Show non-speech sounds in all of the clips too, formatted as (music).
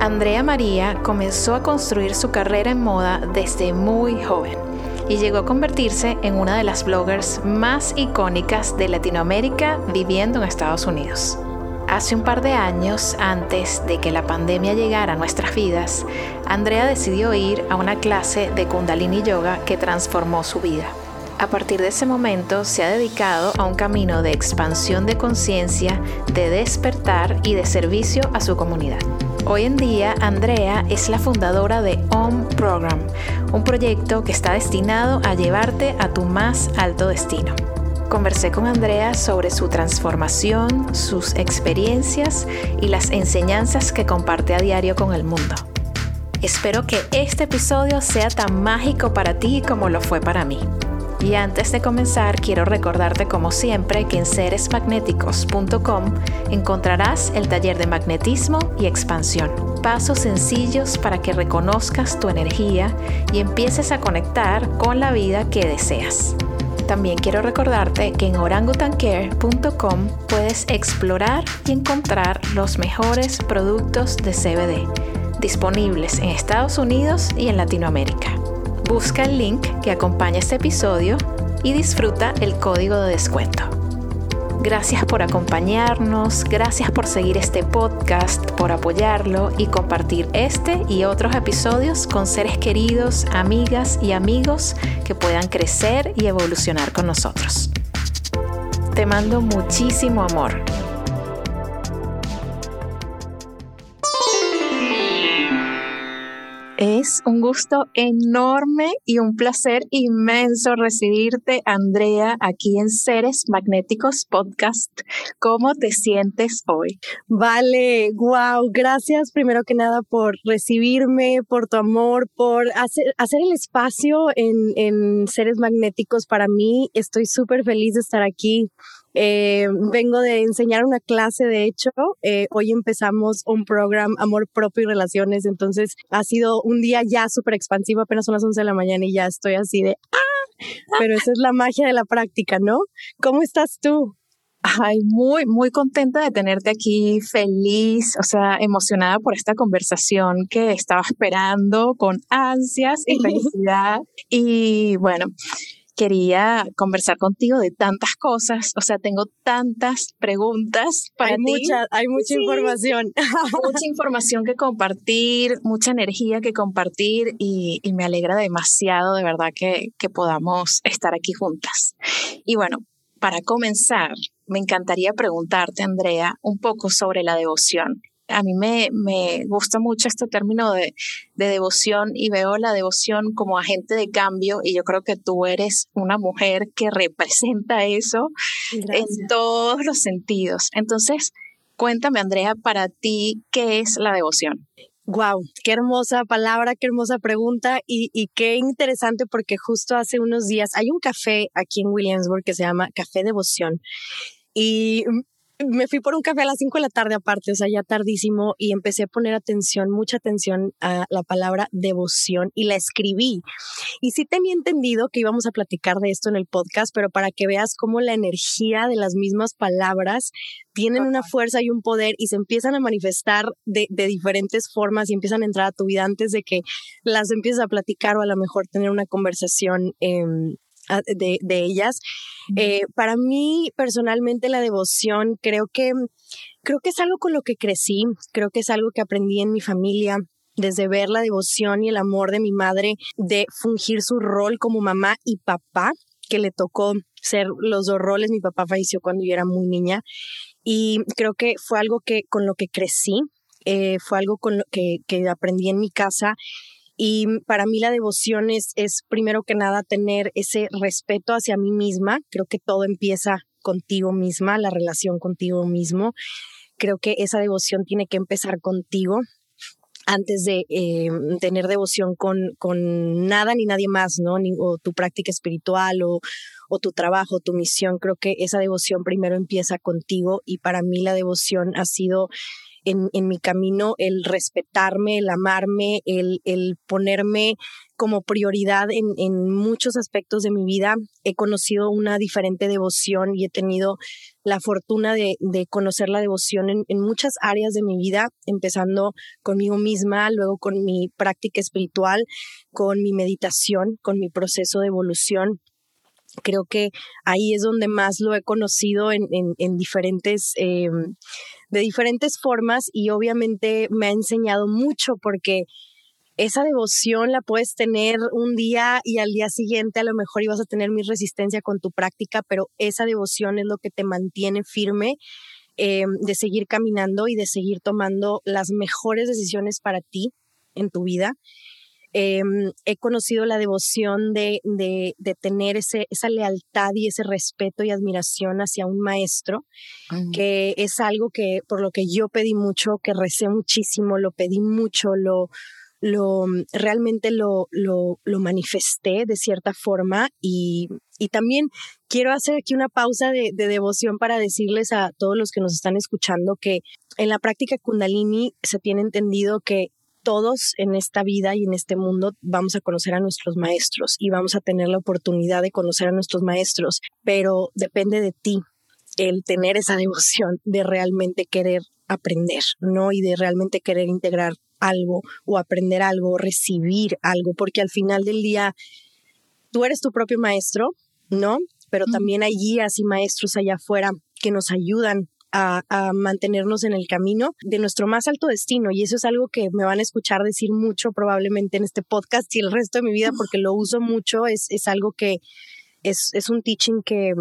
Andrea María comenzó a construir su carrera en moda desde muy joven y llegó a convertirse en una de las bloggers más icónicas de Latinoamérica viviendo en Estados Unidos. Hace un par de años, antes de que la pandemia llegara a nuestras vidas, Andrea decidió ir a una clase de Kundalini Yoga que transformó su vida. A partir de ese momento se ha dedicado a un camino de expansión de conciencia, de despertar y de servicio a su comunidad. Hoy en día, Andrea es la fundadora de OM Program, un proyecto que está destinado a llevarte a tu más alto destino. Conversé con Andrea sobre su transformación, sus experiencias y las enseñanzas que comparte a diario con el mundo. Espero que este episodio sea tan mágico para ti como lo fue para mí. Y antes de comenzar, quiero recordarte como siempre que en seresmagnéticos.com encontrarás el taller de magnetismo y expansión. Pasos sencillos para que reconozcas tu energía y empieces a conectar con la vida que deseas. También quiero recordarte que en orangutancare.com puedes explorar y encontrar los mejores productos de CBD disponibles en Estados Unidos y en Latinoamérica. Busca el link que acompaña este episodio y disfruta el código de descuento. Gracias por acompañarnos, gracias por seguir este podcast, por apoyarlo y compartir este y otros episodios con seres queridos, amigas y amigos que puedan crecer y evolucionar con nosotros. Te mando muchísimo amor. Es un gusto enorme y un placer inmenso recibirte, Andrea, aquí en Seres Magnéticos Podcast. ¿Cómo te sientes hoy? Vale, wow, gracias primero que nada por recibirme, por tu amor, por hacer, el espacio en, en Seres Magnéticos para mí. Estoy súper feliz de estar aquí eh, vengo de enseñar una clase, de hecho, eh, hoy empezamos un programa Amor Propio y Relaciones, entonces ha sido un día ya súper expansivo, apenas son las 11 de la mañana y ya estoy así de, ¡ah! Pero esa es la magia de la práctica, ¿no? ¿Cómo estás tú? Ay, muy, muy contenta de tenerte aquí, feliz, o sea, emocionada por esta conversación que estaba esperando con ansias y (laughs) felicidad. y bueno, quería conversar contigo de tantas cosas, o sea, tengo tantas preguntas para hay Mucha, hay mucha información. mucha información que compartir, mucha energía que compartir y, me alegra demasiado de verdad que, que podamos estar aquí juntas. Y bueno, para comenzar, me encantaría preguntarte, Andrea, un poco sobre la devoción a mí me, me gusta mucho este término de, de, devoción y veo la devoción como agente de cambio y yo creo que tú eres una mujer que representa eso en todos los sentidos. Entonces, cuéntame, Andrea, para ti, ¿qué es la devoción? Wow, qué hermosa palabra, qué hermosa pregunta y, y, qué interesante porque justo hace unos días hay un café aquí en Williamsburg que se llama Café Devoción y me fui por un café a las 5 de la tarde aparte, o sea, ya tardísimo, y empecé a poner atención, mucha atención a la palabra devoción y la escribí. Y sí tenía entendido que íbamos a platicar de esto en el podcast, pero para que veas cómo la energía de las mismas palabras tienen una fuerza y un poder y se empiezan a manifestar de, de diferentes formas y empiezan a entrar a tu vida antes de que las empieces a platicar o a lo mejor tener una conversación. Eh, de, de ellas. Eh, para mí, personalmente, la devoción creo que, creo que es algo con lo que crecí, creo que es algo que aprendí en mi familia, desde ver la devoción y el amor de mi madre, de fungir su rol como mamá y papá, que le tocó ser los dos roles. Mi papá falleció cuando yo era muy niña y creo que fue algo que con lo que crecí, eh, fue algo con lo que, que aprendí en mi casa y para mí la devoción es, es primero que nada tener ese respeto hacia mí misma. Creo que todo empieza contigo misma, la relación contigo mismo. creo que esa devoción tiene que empezar contigo antes de eh, tener devoción con, con, nada ni nadie más, ¿no? Ni, o tu práctica espiritual o, o tu trabajo, tu misión. Creo que esa devoción primero empieza contigo y para mí la devoción ha sido en, en mi camino el respetarme, el amarme, el, el ponerme como prioridad en, en, muchos aspectos de mi vida. He conocido una diferente devoción y he tenido la fortuna de, de conocer la devoción en, en, muchas áreas de mi vida, empezando conmigo misma, luego con mi práctica espiritual, con mi meditación, con mi proceso de evolución creo que ahí es donde más lo he conocido en, en, en diferentes, eh, de diferentes formas y obviamente me ha enseñado mucho porque esa devoción la puedes tener un día y al día siguiente a lo mejor ibas a tener mi resistencia con tu práctica, pero esa devoción es lo que te mantiene firme eh, de seguir caminando y de seguir tomando las mejores decisiones para ti en tu vida. Eh, he conocido la devoción de, de, de tener ese, esa lealtad y ese respeto y admiración hacia un maestro, que es algo que por lo que yo pedí mucho, que recé muchísimo, lo pedí mucho, lo, lo realmente lo, lo, lo manifesté de cierta forma. Y, y, también quiero hacer aquí una pausa de, de devoción para decirles a todos los que nos están escuchando que en la práctica kundalini se tiene entendido que todos en esta vida y en este mundo vamos a conocer a nuestros maestros y vamos a tener la oportunidad de conocer a nuestros maestros, pero depende de ti el tener esa (laughs) devoción de realmente querer aprender, ¿no? Y de realmente querer integrar algo o aprender algo, o recibir algo, porque al final del día tú eres tu propio maestro, ¿no? Pero también hay guías y maestros allá afuera que nos ayudan a, a, mantenernos en el camino de nuestro más alto destino. Y eso es algo que me van a escuchar decir mucho probablemente en este podcast y el resto de mi vida porque lo uso mucho. Es, es algo que es, es un teaching que,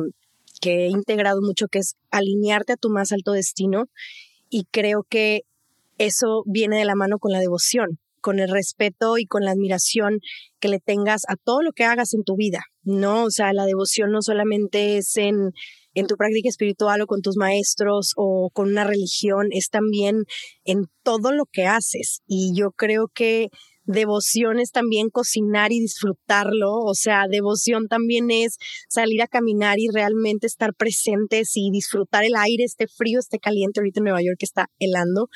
que he integrado mucho, que es alinearte a tu más alto destino. Y creo que eso viene de la mano con la devoción, con el respeto y con la admiración que le tengas a todo lo que hagas en tu vida, ¿no? O sea, la devoción no solamente es en en tu práctica espiritual o con tus maestros o con una religión, es también en todo lo que haces. Y yo creo que devoción es también cocinar y disfrutarlo, o sea, devoción también es salir a caminar y realmente estar presentes y disfrutar el aire, esté frío, esté caliente, ahorita en Nueva York está helando,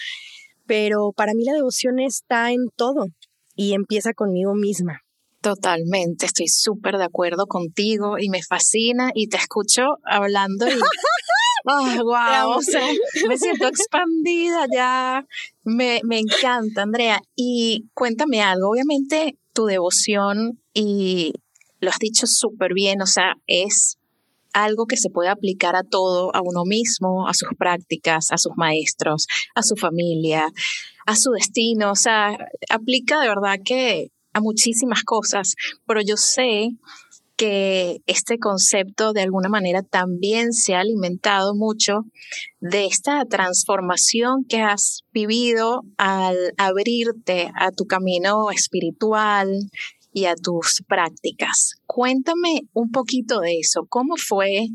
pero para mí la devoción está en todo y empieza conmigo misma. Totalmente, estoy súper de acuerdo contigo y me fascina y te escucho hablando y (laughs) oh, wow, o sea, me siento expandida ya, me, me encanta, Andrea. Y cuéntame algo, obviamente tu devoción y lo has dicho súper bien, o sea, es algo que se puede aplicar a todo, a uno mismo, a sus prácticas, a sus maestros, a su familia, a su destino, o sea, aplica de verdad que a muchísimas cosas, pero yo sé que este concepto de alguna manera también se ha alimentado mucho de esta transformación que has vivido al abrirte a tu camino espiritual y a tus prácticas. Cuéntame un poquito de eso. ¿Cómo fue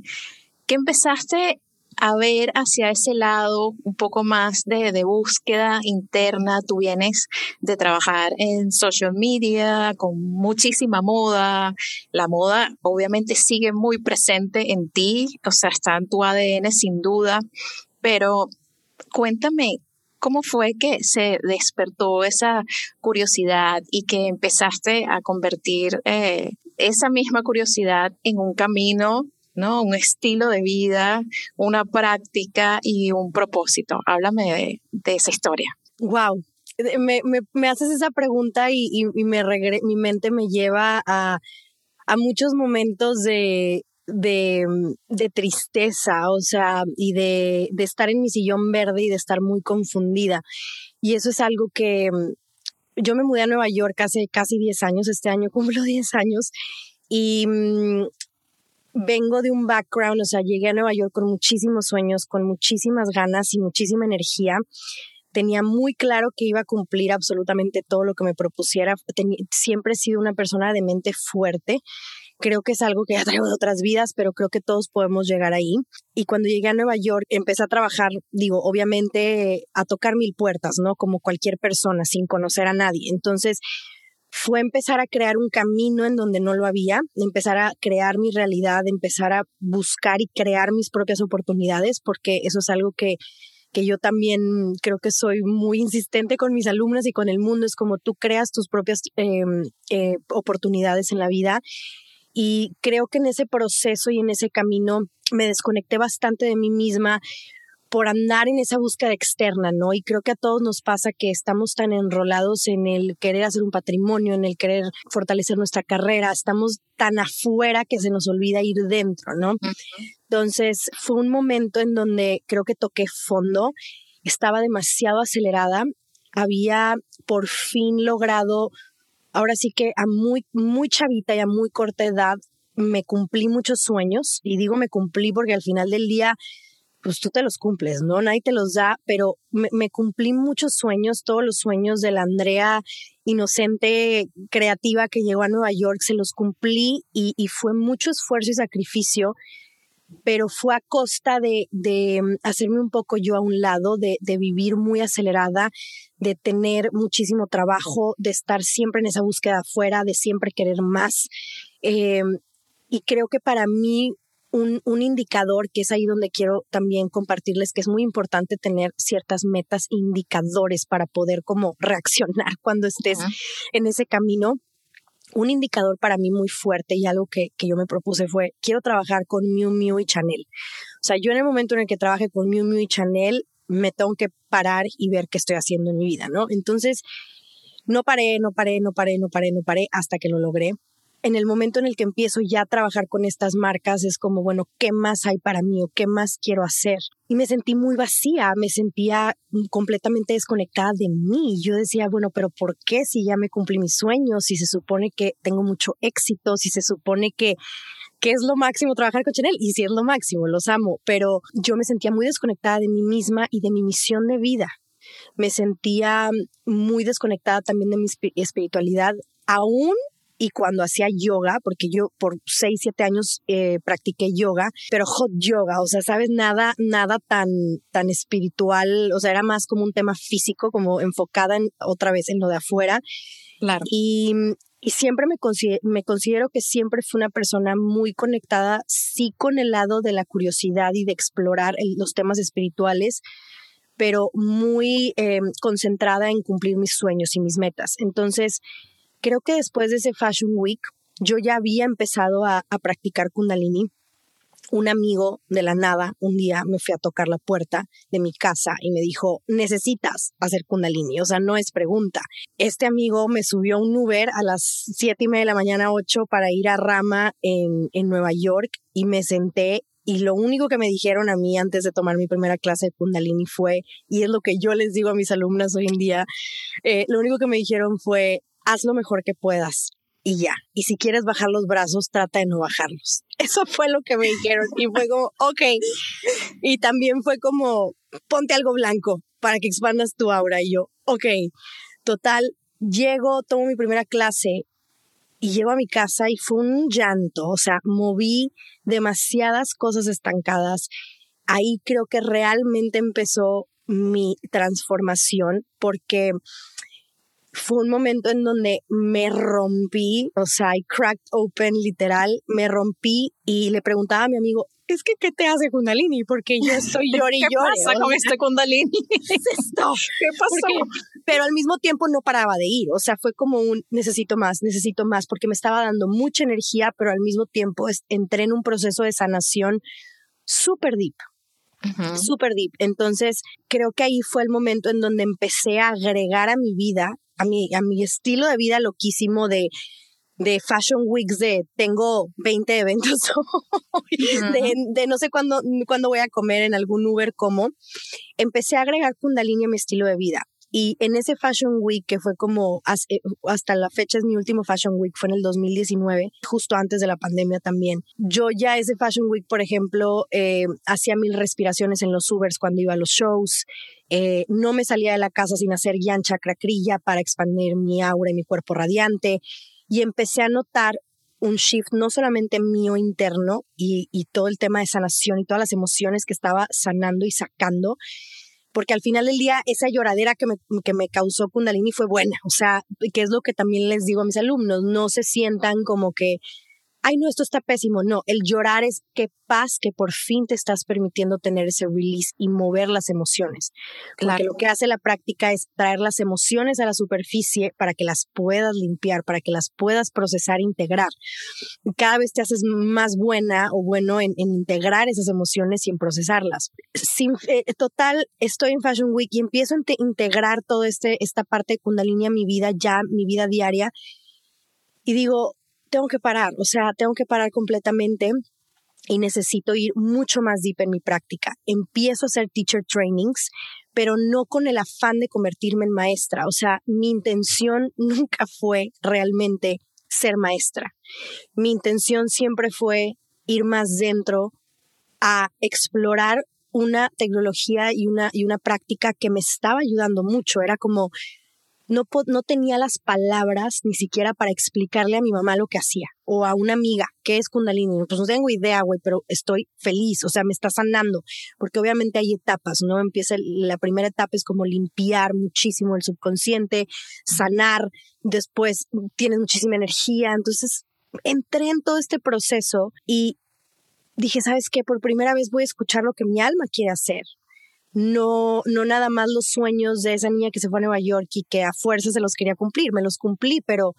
que empezaste a ver hacia ese lado un poco más de, de, búsqueda interna. Tú vienes de trabajar en social media con muchísima moda. La moda obviamente sigue muy presente en ti, o sea, está en tu ADN sin duda, pero cuéntame. ¿Cómo fue que se despertó esa curiosidad y que empezaste a convertir eh, esa misma curiosidad en un camino ¿no? Un estilo de vida, una práctica y un propósito. Háblame de, esa historia. Wow. Me, me, me haces esa pregunta y, y, y me mi mente me lleva a, a muchos momentos de, de, de, tristeza, o sea, y de, de estar en mi sillón verde y de estar muy confundida. Y eso es algo que mm, yo me mudé a Nueva York hace casi 10 años, este año cumplo (laughs) 10 años, y mm, vengo de un background, o sea, llegué a Nueva York con muchísimos sueños, con muchísimas ganas y muchísima energía. Tenía muy claro que iba a cumplir absolutamente todo lo que me propusiera. Ten siempre he sido una persona de mente fuerte Creo que es algo que ya traigo de otras vidas, pero creo que todos podemos llegar ahí. Y cuando llegué a Nueva York, empecé a trabajar, digo, obviamente a tocar mil puertas, ¿no? Como cualquier persona, sin conocer a nadie. Entonces, fue empezar a crear un camino en donde no lo había, empezar a crear mi realidad, empezar a buscar y crear mis propias oportunidades, porque eso es algo que, que yo también creo que soy muy insistente con mis alumnos y con el mundo, es como tú creas tus propias em, eh, oportunidades en la vida. Y creo que en ese proceso y en ese camino me desconecté bastante de mí misma, por andar en esa búsqueda externa, ¿no? Y creo que a todos nos pasa que estamos tan enrolados en el querer hacer un patrimonio, en el querer fortalecer nuestra carrera, estamos tan afuera que se nos olvida ir dentro, ¿no? Entonces fue un momento en donde creo que toqué fondo, estaba demasiado acelerada, había por fin logrado, ahora sí que a muy, muy chavita y a muy corta edad, me cumplí muchos sueños y digo me cumplí porque al final del día pues tú te los cumples, ¿no? Nadie te los da, pero me, cumplí muchos sueños, todos los sueños de la Andrea inocente, creativa que llegó a Nueva York, se los cumplí y, fue mucho esfuerzo y sacrificio, pero fue a costa de, de hacerme un poco yo a un lado, de, de, vivir muy acelerada, de tener muchísimo trabajo, de estar siempre en esa búsqueda afuera, de siempre querer más. Eh, y creo que para mí un, un, indicador que es ahí donde quiero también compartirles que es muy importante tener ciertas metas indicadores para poder como reaccionar (laughs) cuando estés en ese camino. Un indicador para mí muy fuerte y algo que, que, yo me propuse fue, quiero trabajar con Miu Miu y Chanel. O sea, yo en el momento en el que trabaje con Miu Miu y Chanel, me tengo que parar y ver qué estoy haciendo en mi vida, ¿no? Entonces, no paré, no paré, no paré, no paré, no paré hasta que lo logré en el momento en el que empiezo ya a trabajar con estas marcas, es como, bueno, ¿qué más hay para mí o qué más quiero hacer? Y me sentí muy vacía, me sentía completamente desconectada de mí. Yo decía, bueno, pero ¿por qué si ya me cumplí mis sueños, si se supone que tengo mucho éxito, si se supone que que es lo máximo trabajar con Chanel y si es lo máximo, los amo, pero yo me sentía muy desconectada de mí misma y de mi misión de vida. Me sentía muy desconectada también de mi espiritualidad, aún y cuando hacía yoga, porque yo por 6, 7 años eh, practiqué yoga, pero hot yoga, o sea, sabes, nada, nada tan, tan espiritual, o sea, era más como un tema físico, como enfocada en, otra vez en lo de afuera. Claro. Y, y siempre me considero, me considero que siempre fui una persona muy conectada, sí con el lado de la curiosidad y de explorar los temas espirituales, pero muy eh, concentrada en cumplir mis sueños y mis metas. Entonces, Creo que después de ese Fashion Week, yo ya había empezado a, practicar kundalini. Un amigo de la nada, un día me fui a tocar la puerta de mi casa y me dijo, necesitas hacer kundalini, o sea, no es pregunta. Este amigo me subió un Uber a las siete y media de la mañana, ocho, para ir a Rama en, en Nueva York y me senté y lo único que me dijeron a mí antes de tomar mi primera clase de Kundalini fue, y es lo que yo les digo a mis alumnas hoy en día, eh, lo único que me dijeron fue, haz lo mejor que puedas y ya. Y si quieres bajar los brazos, trata de no bajarlos. (laughs) Eso fue lo que me dijeron y fue como, ok. Y también fue como, ponte algo blanco para que expandas tu aura. Y yo, ok. Total, llego, tomo mi primera clase y llego a mi casa y fue un llanto. O sea, moví demasiadas cosas estancadas. Ahí creo que realmente empezó mi transformación porque fue un momento en donde me rompí, o sea, I cracked open literal, me rompí y le preguntaba a mi amigo, es que ¿qué te hace Kundalini? Porque yo estoy llori (laughs) ¿Qué pasa con este Kundalini? (laughs) ¿Qué es esto? (laughs) ¿Qué pasó? pero al mismo tiempo no paraba de ir, o sea, fue como un necesito más, necesito más, porque me estaba dando mucha energía, pero al mismo tiempo entré en un proceso de sanación súper deep, súper deep. Entonces, creo que ahí fue el momento en donde empecé a agregar a mi vida a mi, a mi estilo de vida loquísimo de, de Fashion Weeks de tengo 20 eventos (laughs) de, de, no sé cuándo, cuándo voy a comer en algún Uber como, empecé a agregar Kundalini a mi estilo de vida. Y en ese Fashion Week, que fue como eh, hasta la fecha es mi último Fashion Week, fue en el 2019, justo antes de la pandemia también. Yo ya ese Fashion Week, por ejemplo, eh, hacía mil respiraciones en los Ubers cuando iba a los shows. Eh, no me salía de la casa sin hacer yancha cracrilla para expandir mi aura y mi cuerpo radiante. Y empecé a notar un shift no solamente mío interno y, y todo el tema de sanación y todas las emociones que estaba sanando y sacando, porque al final del día esa lloradera que me, que me causó Kundalini fue buena, o sea, que es lo que también les digo a mis alumnos, no se sientan como que ay, no, esto está pésimo. No, el llorar es qué paz que por fin te estás permitiendo tener ese release y mover las emociones. Porque lo que hace la práctica es traer las emociones a la superficie para que las puedas limpiar, para que las puedas procesar, e integrar. Cada vez te haces más buena o bueno en, integrar esas emociones y en procesarlas. Sin, eh, total, estoy en Fashion Week y empiezo a integrar toda este, esta parte de Kundalini a mi vida, ya mi vida diaria. Y digo, tengo que parar, o sea, tengo que parar completamente y necesito ir mucho más deep en mi práctica. Empiezo a hacer teacher trainings, pero no con el afán de convertirme en maestra. O sea, mi intención (laughs) nunca fue realmente ser maestra. Mi intención siempre fue ir más dentro a explorar una tecnología y una, y una práctica que me estaba ayudando mucho. Era como, no, no tenía las palabras ni siquiera para explicarle a mi mamá lo que hacía o a una amiga, ¿qué es Kundalini? Pues no tengo idea, güey, pero estoy feliz, o sea, me está sanando, porque obviamente hay etapas, ¿no? Empieza, la primera etapa es como limpiar muchísimo el subconsciente, sanar, después tienes muchísima energía, entonces entré en todo este proceso y dije, ¿sabes qué? Por primera vez voy a escuchar lo que mi alma quiere hacer no, no nada más los sueños de esa niña que se fue a Nueva York y que a fuerza se los quería cumplir, me los cumplí, pero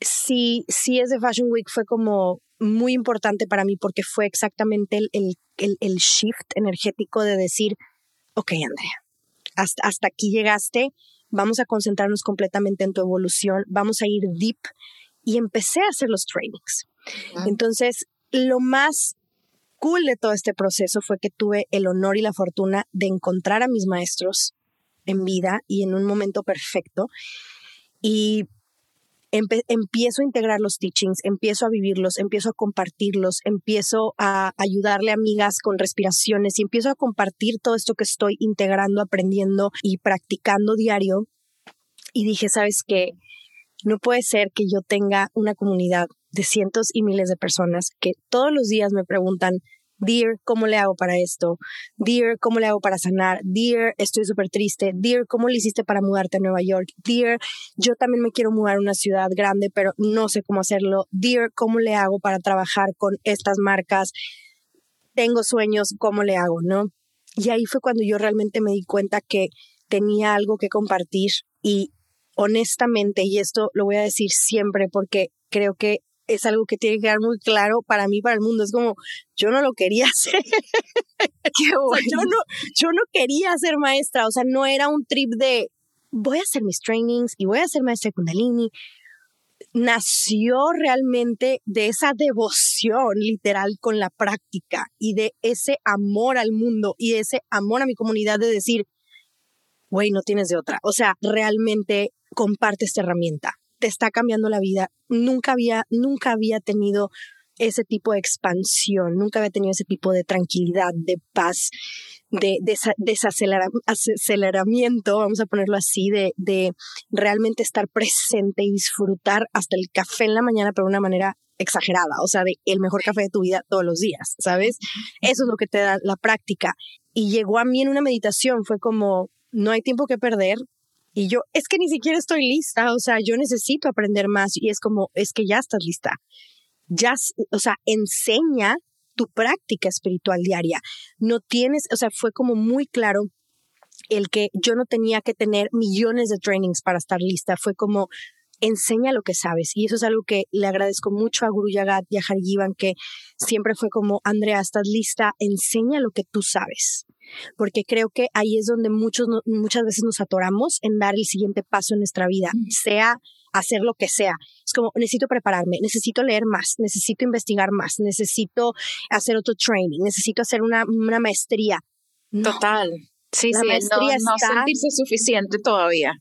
sí, sí ese Fashion Week fue como muy importante para mí porque fue exactamente el, el, el, shift energético de decir, ok, Andrea, hasta, hasta aquí llegaste, vamos a concentrarnos completamente en tu evolución, vamos a ir deep y empecé a hacer los trainings. Entonces, lo más cool de todo este proceso fue que tuve el honor y la fortuna de encontrar a mis maestros en vida y en un momento perfecto. Y empiezo a integrar los teachings, empiezo a vivirlos, empiezo a compartirlos, empiezo a ayudarle a amigas con respiraciones y empiezo a compartir todo esto que estoy integrando, aprendiendo y practicando diario. Y dije, ¿sabes qué? No puede ser que yo tenga una comunidad de cientos y miles de personas que todos los días me preguntan, Dear, ¿cómo le hago para esto? Dear, ¿cómo le hago para sanar? Dear, estoy súper triste. Dear, ¿cómo le hiciste para mudarte a Nueva York? Dear, yo también me quiero mudar a una ciudad grande, pero no sé cómo hacerlo. Dear, ¿cómo le hago para trabajar con estas marcas? Tengo sueños, ¿cómo le hago? ¿No? Y ahí fue cuando yo realmente me di cuenta que tenía algo que compartir y honestamente, y esto lo voy a decir siempre porque creo que es algo que tiene que quedar muy claro para mí, para el mundo. Es como, yo no lo quería (laughs) hacer. (laughs) yo, no, yo no quería ser maestra, o sea, no era un trip de voy a hacer mis trainings y voy a ser maestra de Kundalini. Nació realmente de esa devoción literal con la práctica y de ese amor al mundo y de ese amor a mi comunidad de decir, güey, no tienes de otra. O sea, realmente comparte esta herramienta te está cambiando la vida. Nunca había, nunca había tenido ese tipo de expansión, nunca había tenido ese tipo de tranquilidad, de paz, de, desaceleramiento, vamos a ponerlo así, de, de realmente estar presente y disfrutar hasta el café en la mañana, pero de una manera exagerada, o sea, de el mejor café de tu vida todos los días, ¿sabes? Eso es lo que te da la práctica. Y llegó a mí en una meditación, fue como, no hay tiempo que perder, y yo, es que ni siquiera estoy lista, o sea, yo necesito aprender más y es como, es que ya estás lista. Ya, o sea, enseña tu práctica espiritual diaria. No tienes, o sea, fue como muy claro el que yo no tenía que tener millones de trainings para estar lista. Fue como, enseña lo que sabes. Y eso es algo que le agradezco mucho a Guru Yagat y a Harigivan, que siempre fue como, Andrea, estás lista, enseña lo que tú sabes porque creo que ahí es donde muchos, muchas veces nos atoramos en dar el siguiente paso en nuestra vida, sea hacer lo que sea. Es como, necesito prepararme, necesito leer más, necesito investigar más, necesito hacer otro training, necesito hacer una, una maestría. Total. Sí, sí, maestría no, no sentirse suficiente todavía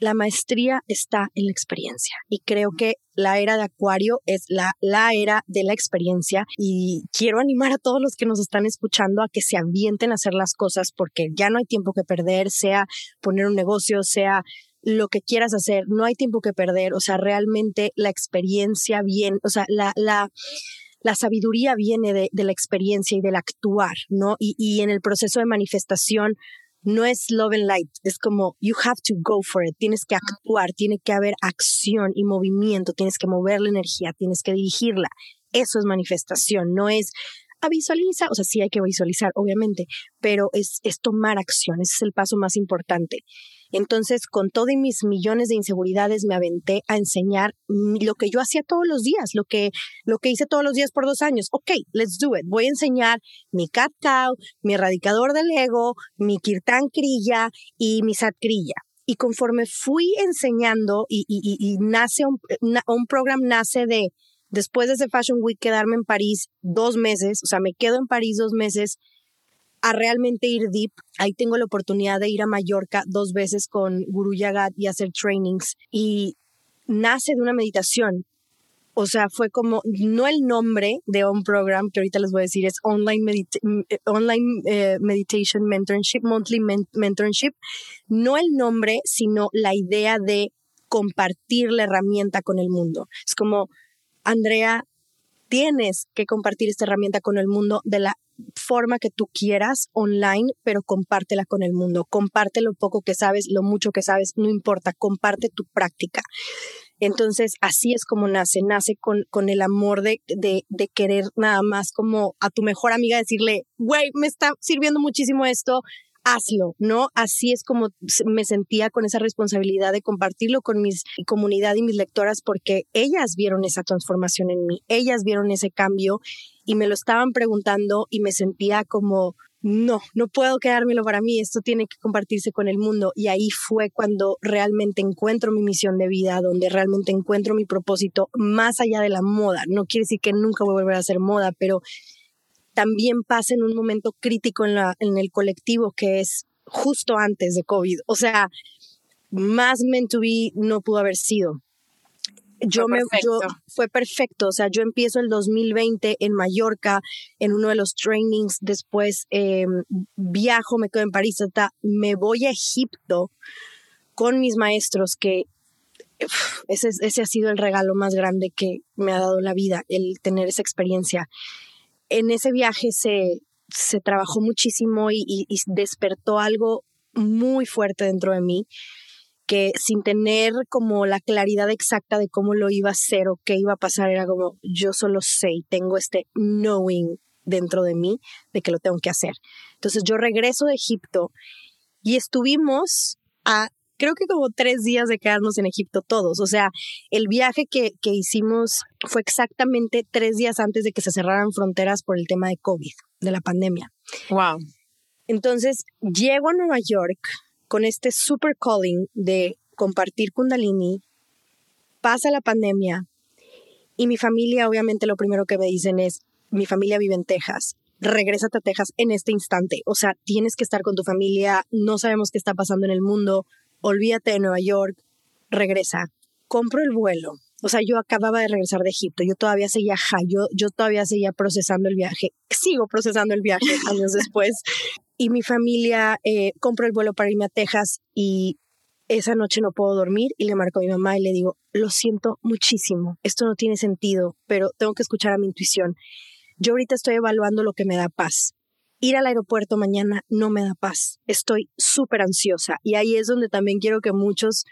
la maestría está en la experiencia. Y creo que la era de Acuario es la, la era de la experiencia. Y quiero animar a todos los que nos están escuchando a que se avienten a hacer las cosas porque ya no hay tiempo que perder, sea poner un negocio, sea lo que quieras hacer, no hay tiempo que perder, o sea, realmente la experiencia viene, o sea, la, la, la sabiduría viene de, de, la experiencia y del actuar, ¿no? Y, y en el proceso de manifestación no es love and light, es como you have to go for it, tienes que actuar, tiene que haber acción y movimiento, tienes que mover la energía, tienes que dirigirla. Eso es manifestación, no es a visualizar, o sea, sí hay que visualizar, obviamente, pero es, es tomar acción, ese es el paso más importante. Entonces, con todos mis millones de inseguridades, me aventé a enseñar lo que yo hacía todos los días, lo que, lo que hice todos los días por dos años. Ok, let's do it. Voy a enseñar mi cat cow, mi erradicador del ego, mi kirtan crilla y mi sat crilla. Y conforme fui enseñando y, y, y, nace un, un programa nace de, después de ese Fashion Week, quedarme en París dos meses, o sea, me quedo en París dos meses a realmente ir deep. Ahí tengo la oportunidad de ir a Mallorca dos veces con Guru Yagat y hacer trainings y nace de una meditación. O sea, fue como, no el nombre de un program que ahorita les voy a decir, es Online, eh, online eh, Meditation Mentorship, Monthly Mentorship. No el nombre, sino la idea de compartir la herramienta con el mundo. Es como, Andrea, tienes que compartir esta herramienta con el mundo de la forma que tú quieras online, pero compártela con el mundo. Comparte lo poco que sabes, lo mucho que sabes, no importa, comparte tu práctica. Entonces, así es como nace, nace con, con el amor de, de, de querer nada más como a tu mejor amiga decirle, güey, me está sirviendo muchísimo esto, hazlo, ¿no? Así es como me sentía con esa responsabilidad de compartirlo con mi comunidad y mis lectoras porque ellas vieron esa transformación en mí, ellas vieron ese cambio y me lo estaban preguntando y me sentía como, no, no puedo quedármelo para mí, esto tiene que compartirse con el mundo. Y ahí fue cuando realmente encuentro mi misión de vida, donde realmente encuentro mi propósito más allá de la moda. No quiere decir que nunca voy a volver a hacer moda, pero también pasa en un momento crítico en, la, en el colectivo que es justo antes de COVID. O sea, más meant to be no pudo haber sido. Yo fue me yo, fue perfecto, o sea, yo empiezo el 2020 en Mallorca en uno de los trainings, después eh, viajo, me quedo en París, hasta me voy a Egipto con mis maestros que ese, ese ha sido el regalo más grande que me ha dado la vida, el tener esa experiencia en ese viaje se, se trabajó muchísimo y, despertó algo muy fuerte dentro de mí que sin tener como la claridad exacta de cómo lo iba a hacer o qué iba a pasar, era como yo solo sé y tengo este knowing dentro de mí de que lo tengo que hacer. Entonces yo regreso de Egipto y estuvimos a creo que como tres días de quedarnos en Egipto todos. O sea, el viaje que, que hicimos fue exactamente tres días antes de que se cerraran fronteras por el tema de COVID, de la pandemia. Wow. Entonces, llego a Nueva York con este super calling de compartir Kundalini, pasa la pandemia y mi familia, obviamente, lo primero que me dicen es, mi familia vive en Texas, regrésate a Texas en este instante. O sea, tienes que estar con tu familia, no sabemos qué está pasando en el mundo, olvídate de Nueva York, regresa, compro el vuelo. O sea, yo acababa de regresar de Egipto, yo todavía seguía yo, yo todavía seguía procesando el viaje, sigo procesando el viaje (laughs) años después. Y mi familia eh, compró el vuelo para irme a Texas y esa noche no puedo dormir y le marco a mi mamá y le digo, lo siento muchísimo, esto no tiene sentido, pero tengo que escuchar a mi intuición. Yo ahorita estoy evaluando lo que me da paz ir al aeropuerto mañana no me da paz. Estoy súper ansiosa y ahí es donde también quiero que muchos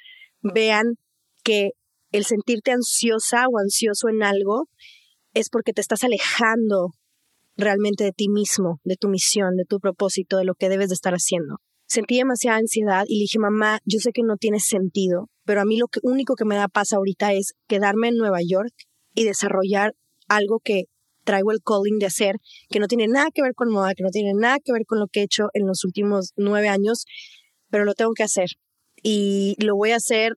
vean que el sentirte ansiosa o ansioso en algo es porque te estás alejando realmente de ti mismo, de tu misión, de tu propósito, de lo que debes de estar haciendo. Sentí demasiada ansiedad y le dije, mamá, yo sé que no tiene sentido, pero a mí lo único que me da paz ahorita es quedarme en Nueva York y desarrollar algo que traigo el calling de hacer, que no tiene nada que ver con moda, que no tiene nada que ver con lo que he hecho en los últimos nueve años, pero lo tengo que hacer. Y lo voy a hacer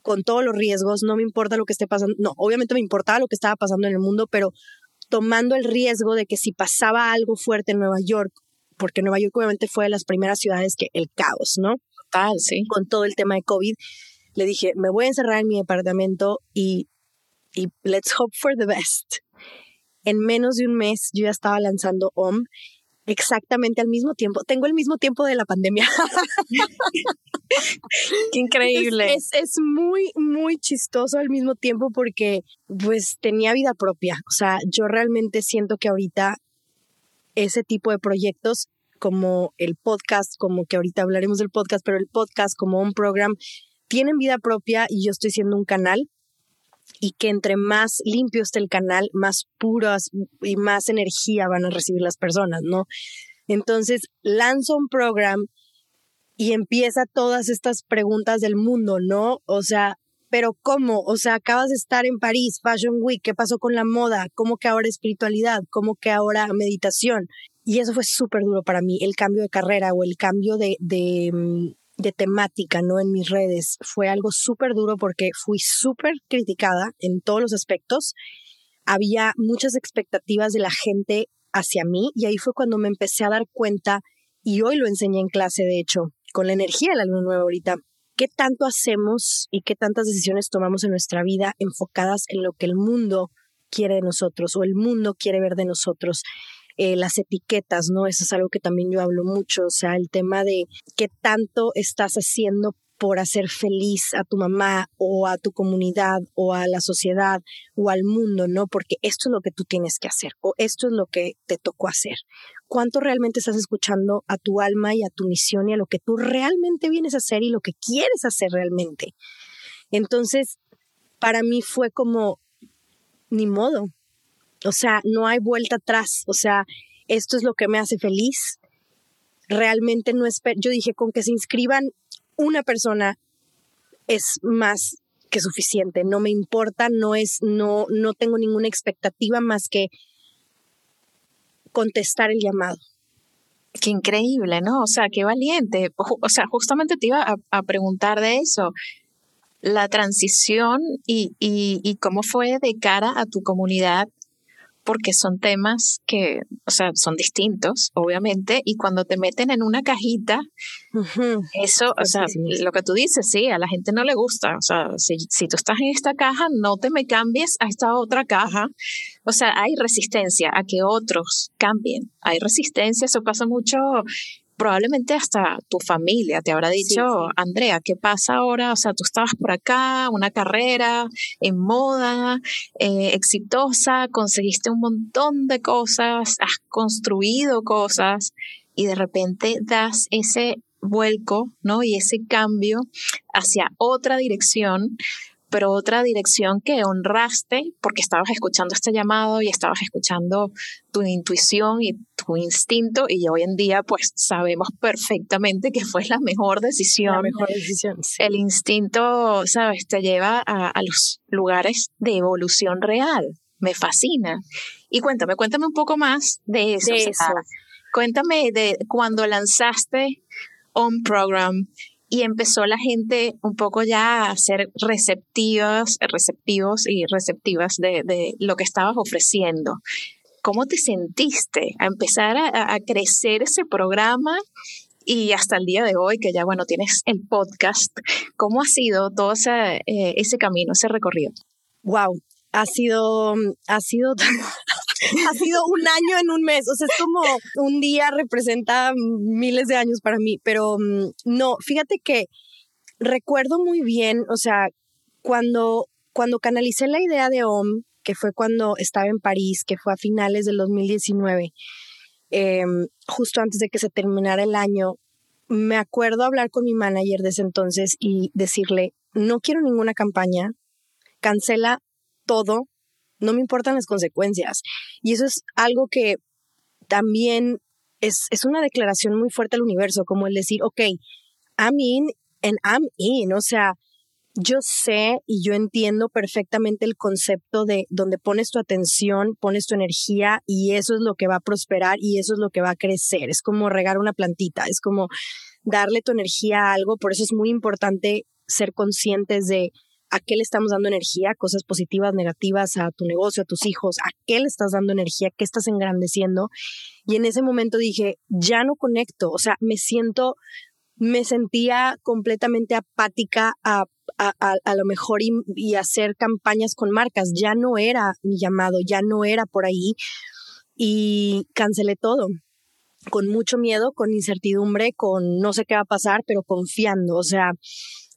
con todos los riesgos, no me importa lo que esté pasando, no, obviamente me importaba lo que estaba pasando en el mundo, pero tomando el riesgo de que si pasaba algo fuerte en Nueva York, porque Nueva York obviamente fue de las primeras ciudades que el caos, ¿no? Total, sí. Con todo el tema de COVID, le dije, me voy a encerrar en mi departamento y, y let's hope for the best en menos de un mes yo ya estaba lanzando OM exactamente al mismo tiempo. Tengo el mismo tiempo de la pandemia. (laughs) Qué increíble. Es, es, muy, muy chistoso al mismo tiempo porque pues tenía vida propia. O sea, yo realmente siento que ahorita ese tipo de proyectos como el podcast, como que ahorita hablaremos del podcast, pero el podcast como un programa tienen vida propia y yo estoy siendo un canal y que entre más limpio esté el canal, más puras y más energía van a recibir las personas, ¿no? Entonces, lanzo un programa y empieza todas estas preguntas del mundo, ¿no? O sea, pero ¿cómo? O sea, acabas de estar en París, Fashion Week, ¿qué pasó con la moda? ¿Cómo que ahora espiritualidad? ¿Cómo que ahora meditación? Y eso fue súper duro para mí, el cambio de carrera o el cambio de, de, mm, de temática, ¿no? En mis redes. Fue algo súper duro porque fui súper criticada en todos los aspectos. Había muchas expectativas de la gente hacia mí y ahí fue cuando me empecé a dar cuenta y hoy lo enseñé en clase, de hecho, con la energía de la luna nueva ahorita. ¿Qué tanto hacemos y qué tantas decisiones tomamos en nuestra vida enfocadas en lo que el mundo quiere de nosotros o el mundo quiere ver de nosotros? Eh, las etiquetas, ¿no? Eso es algo que también yo hablo mucho, o sea, el tema de qué tanto estás haciendo por hacer feliz a tu mamá o a tu comunidad o a la sociedad o al mundo, ¿no? Porque esto es lo que tú tienes que hacer o esto es lo que te tocó hacer. ¿Cuánto realmente estás escuchando a tu alma y a tu misión y a lo que tú realmente vienes a hacer y lo que quieres hacer realmente? Entonces, para mí fue como, ni modo, o sea, no hay vuelta atrás. O sea, esto es lo que me hace feliz. Realmente no espero. Yo dije, con que se inscriban una persona es más que suficiente. No me importa, no es, no, no tengo ninguna expectativa más que contestar el llamado. Qué increíble, ¿no? O sea, qué valiente. O sea, justamente te iba a, preguntar de eso. La transición y, y, cómo fue de cara a tu comunidad porque son temas que, o sea, son distintos, obviamente, y cuando te meten en una cajita, eso, o sea, lo que tú dices, sí, a la gente no le gusta, o sea, si, si tú estás en esta caja, no te me cambies a esta otra caja, o sea, hay resistencia a que otros cambien, hay resistencia, eso pasa mucho probablemente hasta tu familia te habrá dicho, Andrea, ¿qué pasa ahora? O sea, tú estabas por acá, una carrera en moda, eh, exitosa, conseguiste un montón de cosas, has construido cosas y de repente das ese vuelco, ¿no? Y ese cambio hacia otra dirección pero otra dirección que honraste porque estabas escuchando este llamado y estabas escuchando tu intuición y tu instinto y hoy en día pues sabemos perfectamente que fue la mejor decisión. La mejor decisión. El instinto, sabes, te lleva a, los lugares de evolución real. Me fascina. Y cuéntame, cuéntame un poco más de eso. De eso. Cuéntame de cuando lanzaste On Program, y empezó la gente un poco ya a ser receptivas, receptivos y receptivas de, lo que estabas ofreciendo. ¿Cómo te sentiste a empezar a, crecer ese programa y hasta el día de hoy, que ya, bueno, tienes el podcast, ¿cómo ha sido todo ese, eh, ese camino, ese recorrido? Wow, ha sido, ha sido (laughs) (laughs) ha sido un año en un mes, o sea, es como un día representa miles de años para mí, pero mm, no, fíjate que recuerdo muy bien, o sea, cuando, cuando canalicé la idea de OM, que fue cuando estaba en París, que fue a finales del 2019, em, justo antes de que se terminara el año, me acuerdo hablar con mi manager de ese entonces y decirle, no quiero ninguna campaña, cancela todo, no me importan las consecuencias. Y eso es algo que también es, es una declaración muy fuerte al universo, como el decir, ok, I'm in and I'm in, o sea, yo sé y yo entiendo perfectamente el concepto de donde pones tu atención, pones tu energía y eso es lo que va a prosperar y eso es lo que va a crecer. Es como regar una plantita, es como darle tu energía a algo. Por eso es muy importante ser conscientes de a qué le estamos dando energía, cosas positivas, negativas a tu negocio, a tus hijos, a qué le estás dando energía, qué estás engrandeciendo. Y en ese momento dije, ya no conecto, o sea, me siento, me sentía completamente apática a, a, lo mejor y, hacer campañas con marcas, ya no era mi llamado, ya no era por ahí y cancelé todo. con mucho miedo, con incertidumbre, con no sé qué va a pasar, pero confiando, o sea,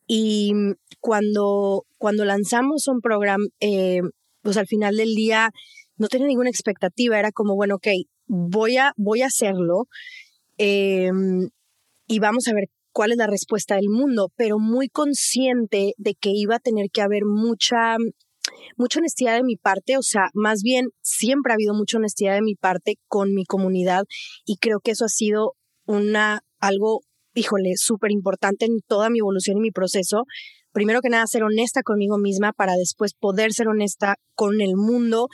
y cuando, cuando lanzamos un programa, eh, pues al final del día no tenía ninguna expectativa, era como, bueno, ok, voy a, voy a hacerlo em, y vamos a ver cuál es la respuesta del mundo, pero muy consciente de que iba a tener que haber mucha mucha honestidad de mi parte, o sea, más bien siempre ha habido mucha honestidad de mi parte con mi comunidad y creo que eso ha sido una algo, híjole, súper importante en toda mi evolución y mi proceso. Primero que nada, ser honesta conmigo misma para después poder ser honesta con el mundo.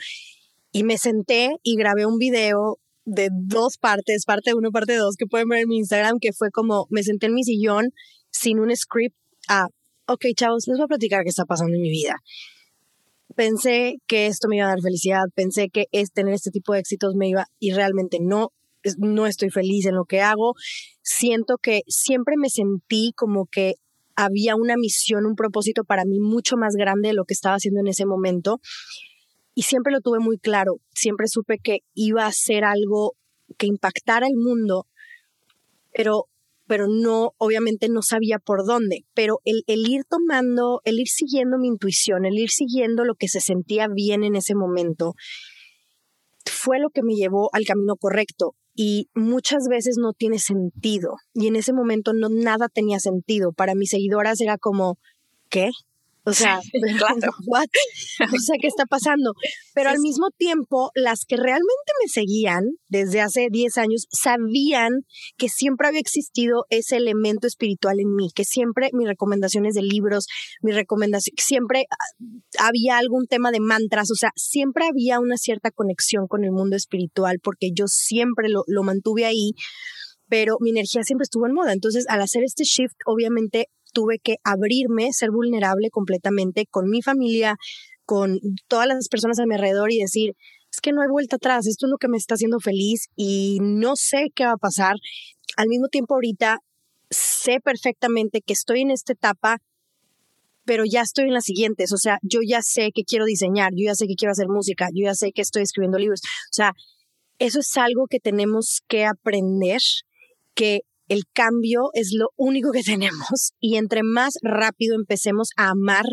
Y me senté y grabé un video de dos partes, parte uno, parte dos, que pueden ver en mi Instagram, que fue como me senté en mi sillón sin un script a, ok, chavos, les voy a platicar qué está pasando en mi vida pensé que esto me iba a dar felicidad, pensé que es tener este tipo de éxitos me iba y realmente no, no estoy feliz en lo que hago. Siento que siempre me sentí como que había una misión, un propósito para mí mucho más grande de lo que estaba haciendo en ese momento. Y siempre lo tuve muy claro, siempre supe que iba a ser algo que impactara el mundo, pero pero no, obviamente no sabía por dónde, pero el, el, ir tomando, el ir siguiendo mi intuición, el ir siguiendo lo que se sentía bien en ese momento, fue lo que me llevó al camino correcto y muchas veces no tiene sentido y en ese momento no nada tenía sentido. Para mis seguidoras era como, ¿qué? O sea, (laughs) claro. (laughs) What? o sea, ¿qué está pasando? Pero al mismo tiempo, las que realmente me seguían desde hace 10 años sabían que siempre había existido ese elemento espiritual en mí, que siempre mis recomendaciones de libros, mis recomendaciones, siempre ah, había algún tema de mantras, o sea, siempre había una cierta conexión con el mundo espiritual porque yo siempre lo, lo mantuve ahí pero mi energía siempre estuvo en moda. Entonces, al hacer este shift, obviamente tuve que abrirme, ser vulnerable completamente con mi familia, con todas las personas a mi alrededor y decir, es que no hay vuelta atrás, esto es lo que me está haciendo feliz y no sé qué va a pasar. Al mismo tiempo ahorita sé perfectamente que estoy en esta etapa, pero ya estoy en las siguientes, o sea, yo ya sé que quiero diseñar, yo ya sé que quiero hacer música, yo ya sé que estoy escribiendo libros, o sea, eso es algo que tenemos que aprender, que el cambio es lo único que (laughs) tenemos y entre más rápido empecemos a amar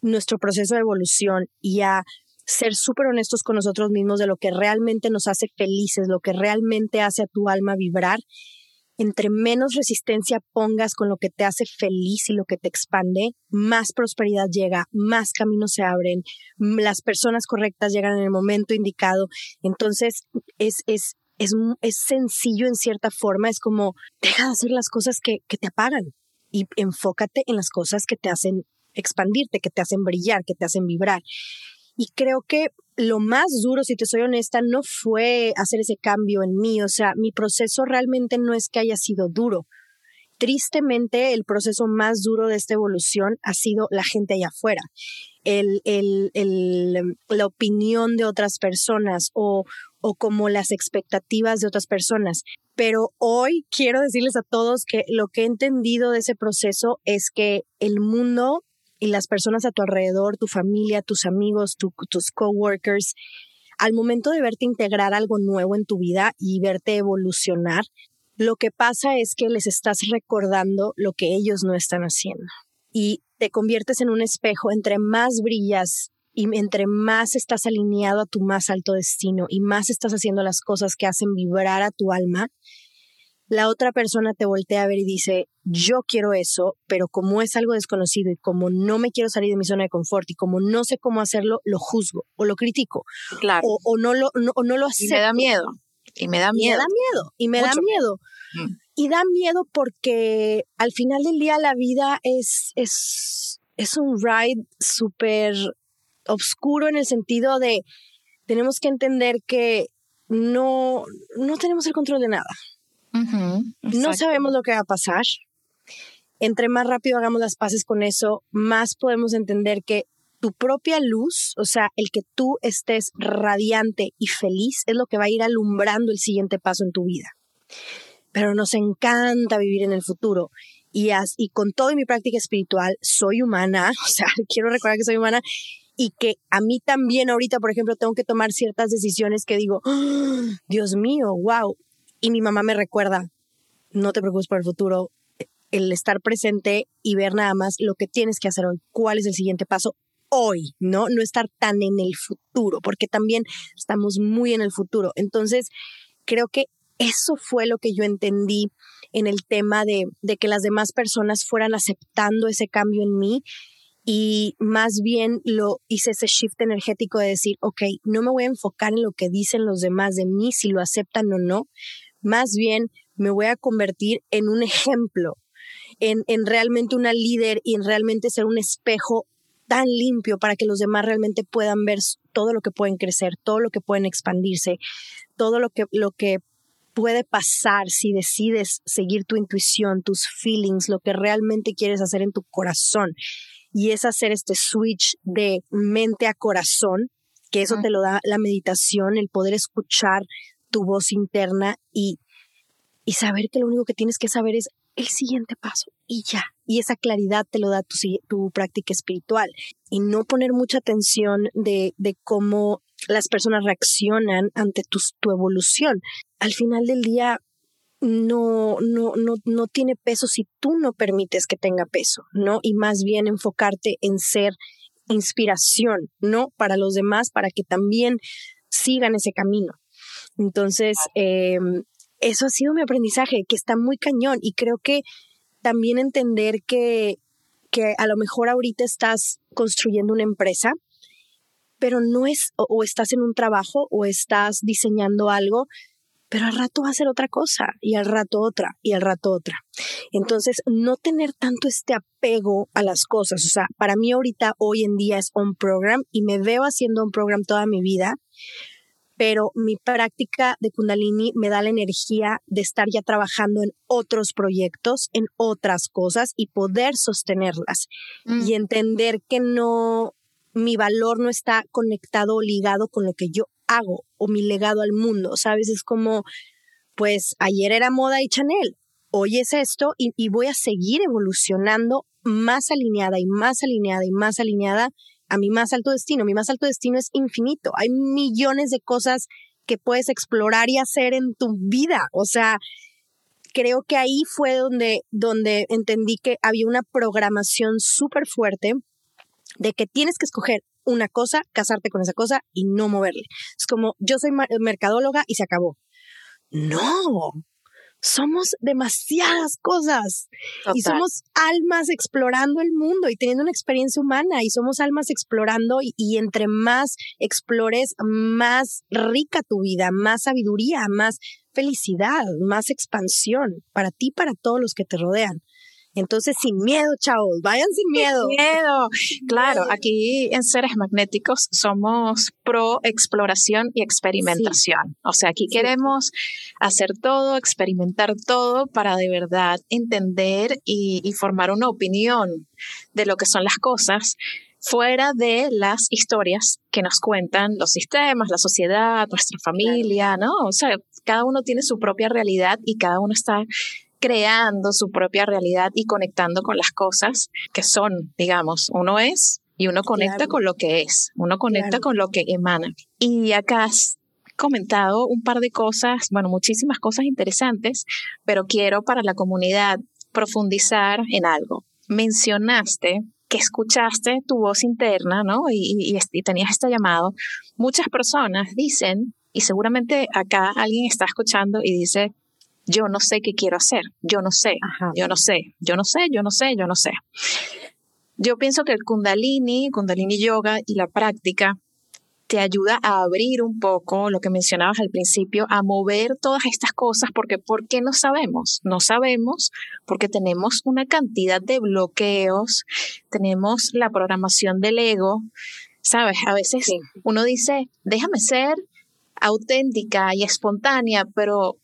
nuestro proceso de evolución y a ser súper honestos con nosotros mismos de lo que realmente nos hace felices, lo que realmente hace a tu alma vibrar, entre menos resistencia pongas con lo que te hace feliz y lo que te expande, más prosperidad llega, más caminos se abren, las personas correctas llegan en el momento indicado. Entonces, es, es es, es sencillo en cierta forma, es como, deja de hacer las cosas que, que te apagan y enfócate en las cosas que te hacen expandirte, que te hacen brillar, que te hacen vibrar. Y creo que lo más duro, si te soy honesta, no fue hacer ese cambio en mí. O sea, mi proceso realmente no es que haya sido duro. Tristemente, el proceso más duro de esta evolución ha sido la gente allá afuera. El, el, el, la opinión de otras personas o, o como las expectativas de otras personas. Pero hoy quiero decirles a todos que lo que he entendido de ese proceso es que el mundo y las personas a tu alrededor, tu familia, tus amigos, tus coworkers, al momento de verte integrar algo nuevo en tu vida y verte evolucionar, lo que pasa es que les estás recordando lo que ellos no están haciendo. Y te conviertes en un espejo, entre más brillas y entre más estás alineado a tu más alto destino y más estás haciendo las cosas que hacen vibrar a tu alma, la otra persona te voltea a ver y dice, yo quiero eso, pero como es algo desconocido y como no me quiero salir de mi zona de confort y como no sé cómo hacerlo, lo juzgo o lo critico. Claro. O, no, lo, no, no lo acepto. Y me da miedo. Y me da miedo. Y me da miedo. Y me da miedo. Mm. Y da miedo porque al final del día la vida es, es, es un ride súper oscuro en el sentido de tenemos que entender que no, no tenemos el control de nada. no sabemos lo que va a pasar. Entre más rápido hagamos las paces con eso, más podemos entender que tu propia luz, o sea, el que tú estés radiante y feliz, es lo que va a ir alumbrando el siguiente paso en tu vida. Pero nos encanta vivir en el futuro. Y, y con todo mi práctica espiritual, soy humana, (laughs) o sea, quiero recordar que soy humana y que a mí también ahorita, por ejemplo, tengo que tomar ciertas decisiones que digo. (gasps) Dios mío, wow. y mi mamá me recuerda, no te preocupes por el futuro, el estar presente y ver nada más lo que tienes que hacer hoy, cuál es el siguiente paso hoy, ¿no? No estar tan en el futuro, porque también estamos muy en el futuro. Entonces, creo que eso fue lo que yo entendí en el tema de, de que las demás personas fueran aceptando ese cambio en mí y más bien lo hice ese shift energético de decir, ok, no me voy a enfocar en lo que dicen los demás de mí, si lo aceptan o no, más bien me voy a convertir en un ejemplo, en, en realmente una líder y en realmente ser un espejo tan limpio para que los demás realmente puedan ver todo lo que pueden crecer, todo lo que pueden expandirse, todo lo que, lo que puede pasar si decides seguir tu intuición, tus feelings, lo que realmente quieres hacer en tu corazón y es hacer este switch de mente a corazón, que eso te lo da la meditación, el poder escuchar tu voz interna y, y saber que lo único que tienes que saber es el siguiente paso y ya. Y esa claridad te lo da tu, tu práctica espiritual. Y no poner mucha atención de, de cómo las personas reaccionan ante tu, tu evolución. Al final del día, no, no, no, no tiene peso si tú no permites que tenga peso, ¿no? Y más bien enfocarte en ser inspiración, ¿no? Para los demás, para que también sigan ese camino. Entonces, em, eso ha sido mi aprendizaje, que está muy cañón y creo que también entender que, que a lo mejor ahorita estás construyendo una empresa, pero no es, o estás en un trabajo o estás diseñando algo, pero al rato va a ser otra cosa y al rato otra y al rato otra. Entonces, no tener tanto este apego a las cosas. O sea, para mí ahorita, hoy en día es un program y me veo haciendo un program toda mi vida, pero mi práctica de Kundalini me da la energía de estar ya trabajando en otros proyectos, en otras cosas y poder sostenerlas mm. y entender que no, mi valor no está conectado o ligado con lo que yo hago o mi legado al mundo, ¿sabes? Es como, pues ayer era moda y Chanel, hoy es esto y, voy a seguir evolucionando más alineada y más alineada y más alineada a mi más alto destino. Mi más alto destino es infinito. Hay millones de cosas que puedes explorar y hacer en tu vida. O sea, creo que ahí fue donde, donde entendí que había una programación súper fuerte de que tienes que escoger una cosa, casarte con esa cosa y no moverle. Es como, yo soy mercadóloga y se acabó. No, somos demasiadas cosas y somos almas explorando el mundo y teniendo una experiencia humana y somos almas explorando y, y, entre más explores, más rica tu vida, más sabiduría, más felicidad, más expansión para ti, para todos los que te rodean. Entonces, sin miedo, chavos, vayan sin miedo. Sin miedo. Claro, aquí en Seres Magnéticos somos pro exploración y experimentación. O sea, aquí queremos hacer todo, experimentar todo para de verdad entender y, y formar una opinión de lo que son las cosas fuera de las historias que nos cuentan los sistemas, la sociedad, nuestra familia, ¿no? O sea, cada uno tiene su propia realidad y cada uno está creando su propia realidad y conectando con las cosas que son, digamos, uno es y uno conecta con lo que es, uno conecta con lo que emana. Y acá has comentado un par de cosas, bueno, muchísimas cosas interesantes, pero quiero para la comunidad profundizar en algo. Mencionaste que escuchaste tu voz interna, ¿no? Y, y, tenías este llamado. Muchas personas dicen, y seguramente acá alguien está escuchando y dice, yo no sé qué quiero hacer, yo no sé, yo no sé, yo no sé, yo no sé, yo no sé. Yo pienso que el kundalini, kundalini yoga y la práctica te ayuda a abrir un poco lo que mencionabas al principio, a mover todas estas cosas, porque ¿por qué no sabemos? No sabemos porque tenemos una cantidad de bloqueos, tenemos la programación del ego, ¿sabes? A veces uno dice, déjame ser auténtica y espontánea, pero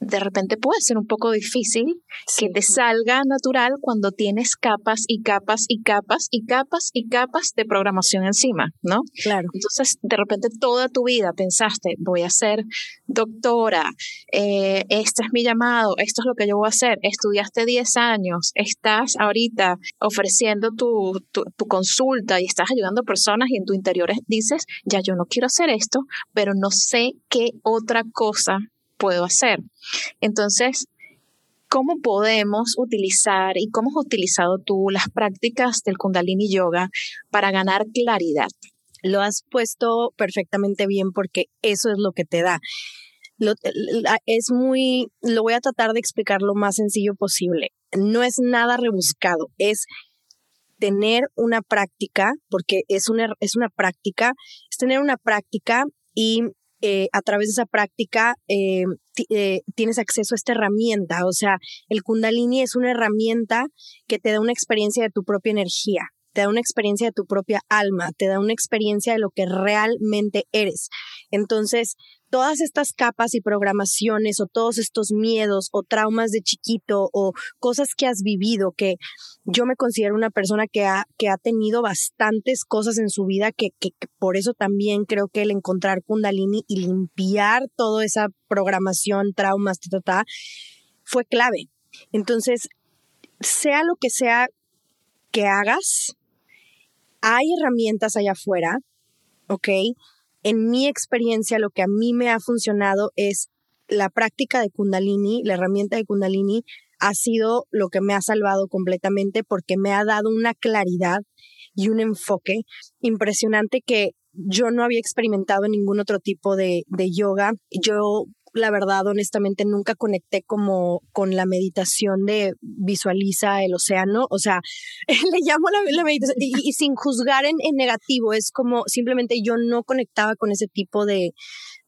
de repente puede ser un poco difícil que te salga natural cuando tienes capas y capas y capas y capas y capas de programación encima, ¿no? Claro. Entonces, de repente toda tu vida pensaste, voy a ser doctora, eh, este es mi llamado, esto es lo que yo voy a hacer, estudiaste 10 años, estás ahorita ofreciendo tu, tu, tu consulta y estás ayudando a personas y en tu interior dices, ya yo no quiero hacer esto, pero no sé qué otra cosa puedo hacer. Entonces, ¿cómo podemos utilizar y cómo has utilizado tú las prácticas del Kundalini Yoga para ganar claridad? Lo has puesto perfectamente bien porque eso es lo que te da. es muy, lo voy a tratar de explicar lo más sencillo posible. No es nada rebuscado, es tener una práctica, porque es una, es una práctica, es tener una práctica y eh, a través de esa práctica eh, eh, tienes acceso a esta herramienta. O sea, el kundalini es una herramienta que te da una experiencia de tu propia energía, te da una experiencia de tu propia alma, te da una experiencia de lo que realmente eres. Entonces, todas estas capas y programaciones o todos estos miedos o traumas de chiquito o cosas que has vivido, que yo me considero una persona que ha, que ha tenido bastantes cosas en su vida, que, que, por eso también creo que el encontrar kundalini y limpiar toda esa programación, traumas, ta, fue clave. Entonces, sea lo que sea que hagas, hay herramientas allá afuera, ¿ok? En mi experiencia, lo que a mí me ha funcionado es la práctica de Kundalini, la herramienta de Kundalini ha sido lo que me ha salvado completamente porque me ha dado una claridad y un enfoque impresionante que yo no había experimentado en ningún otro tipo de, yoga. Yo la verdad, honestamente, nunca conecté como con la meditación de visualiza el océano. O sea, (laughs) le llamo la, meditación y, sin juzgar en, negativo, es como simplemente yo no conectaba con ese tipo de,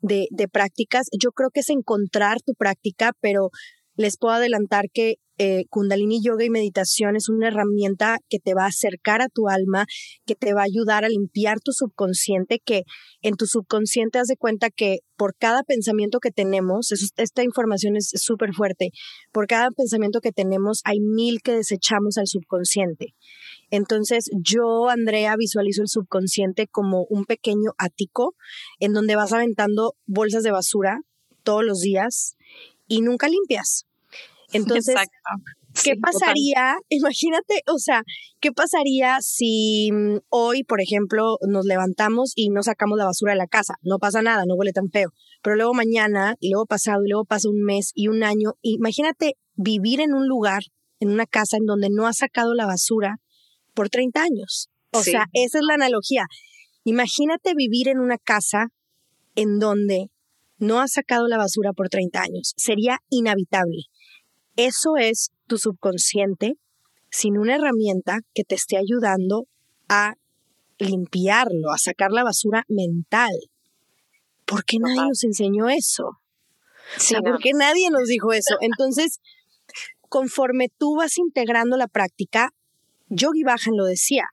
de prácticas. Yo creo que es encontrar tu práctica, pero les puedo adelantar que eh, Kundalini Yoga y meditación es una herramienta que te va a acercar a tu alma, que te va a ayudar a limpiar tu subconsciente, que en tu subconsciente haz de cuenta que por cada pensamiento que tenemos, esta información es súper fuerte, por cada pensamiento que tenemos hay mil que desechamos al subconsciente. Entonces yo, Andrea, visualizo el subconsciente como un pequeño ático en donde vas aventando bolsas de basura todos los días y nunca limpias. Entonces, ¿qué pasaría? (laughs) Imagínate, o sea, ¿qué pasaría si mm, hoy, por ejemplo, nos levantamos y no sacamos la basura de la casa? No pasa nada, no huele tan feo. Pero luego mañana, y luego pasado, y luego pasa un mes y un año. Imagínate vivir en un lugar, en una casa en donde no has sacado la basura por 30 años. O sea, esa es la analogía. Imagínate vivir en una casa en donde no has sacado la basura por 30 años. Sería inhabitable. Eso es tu subconsciente sin una herramienta que te esté ayudando a limpiarlo, a sacar la basura mental. ¿Por qué nadie nos enseñó eso? ¿Por qué nadie nos dijo eso? (laughs) Entonces, conforme tú vas integrando la práctica, Yogi Bajan lo decía,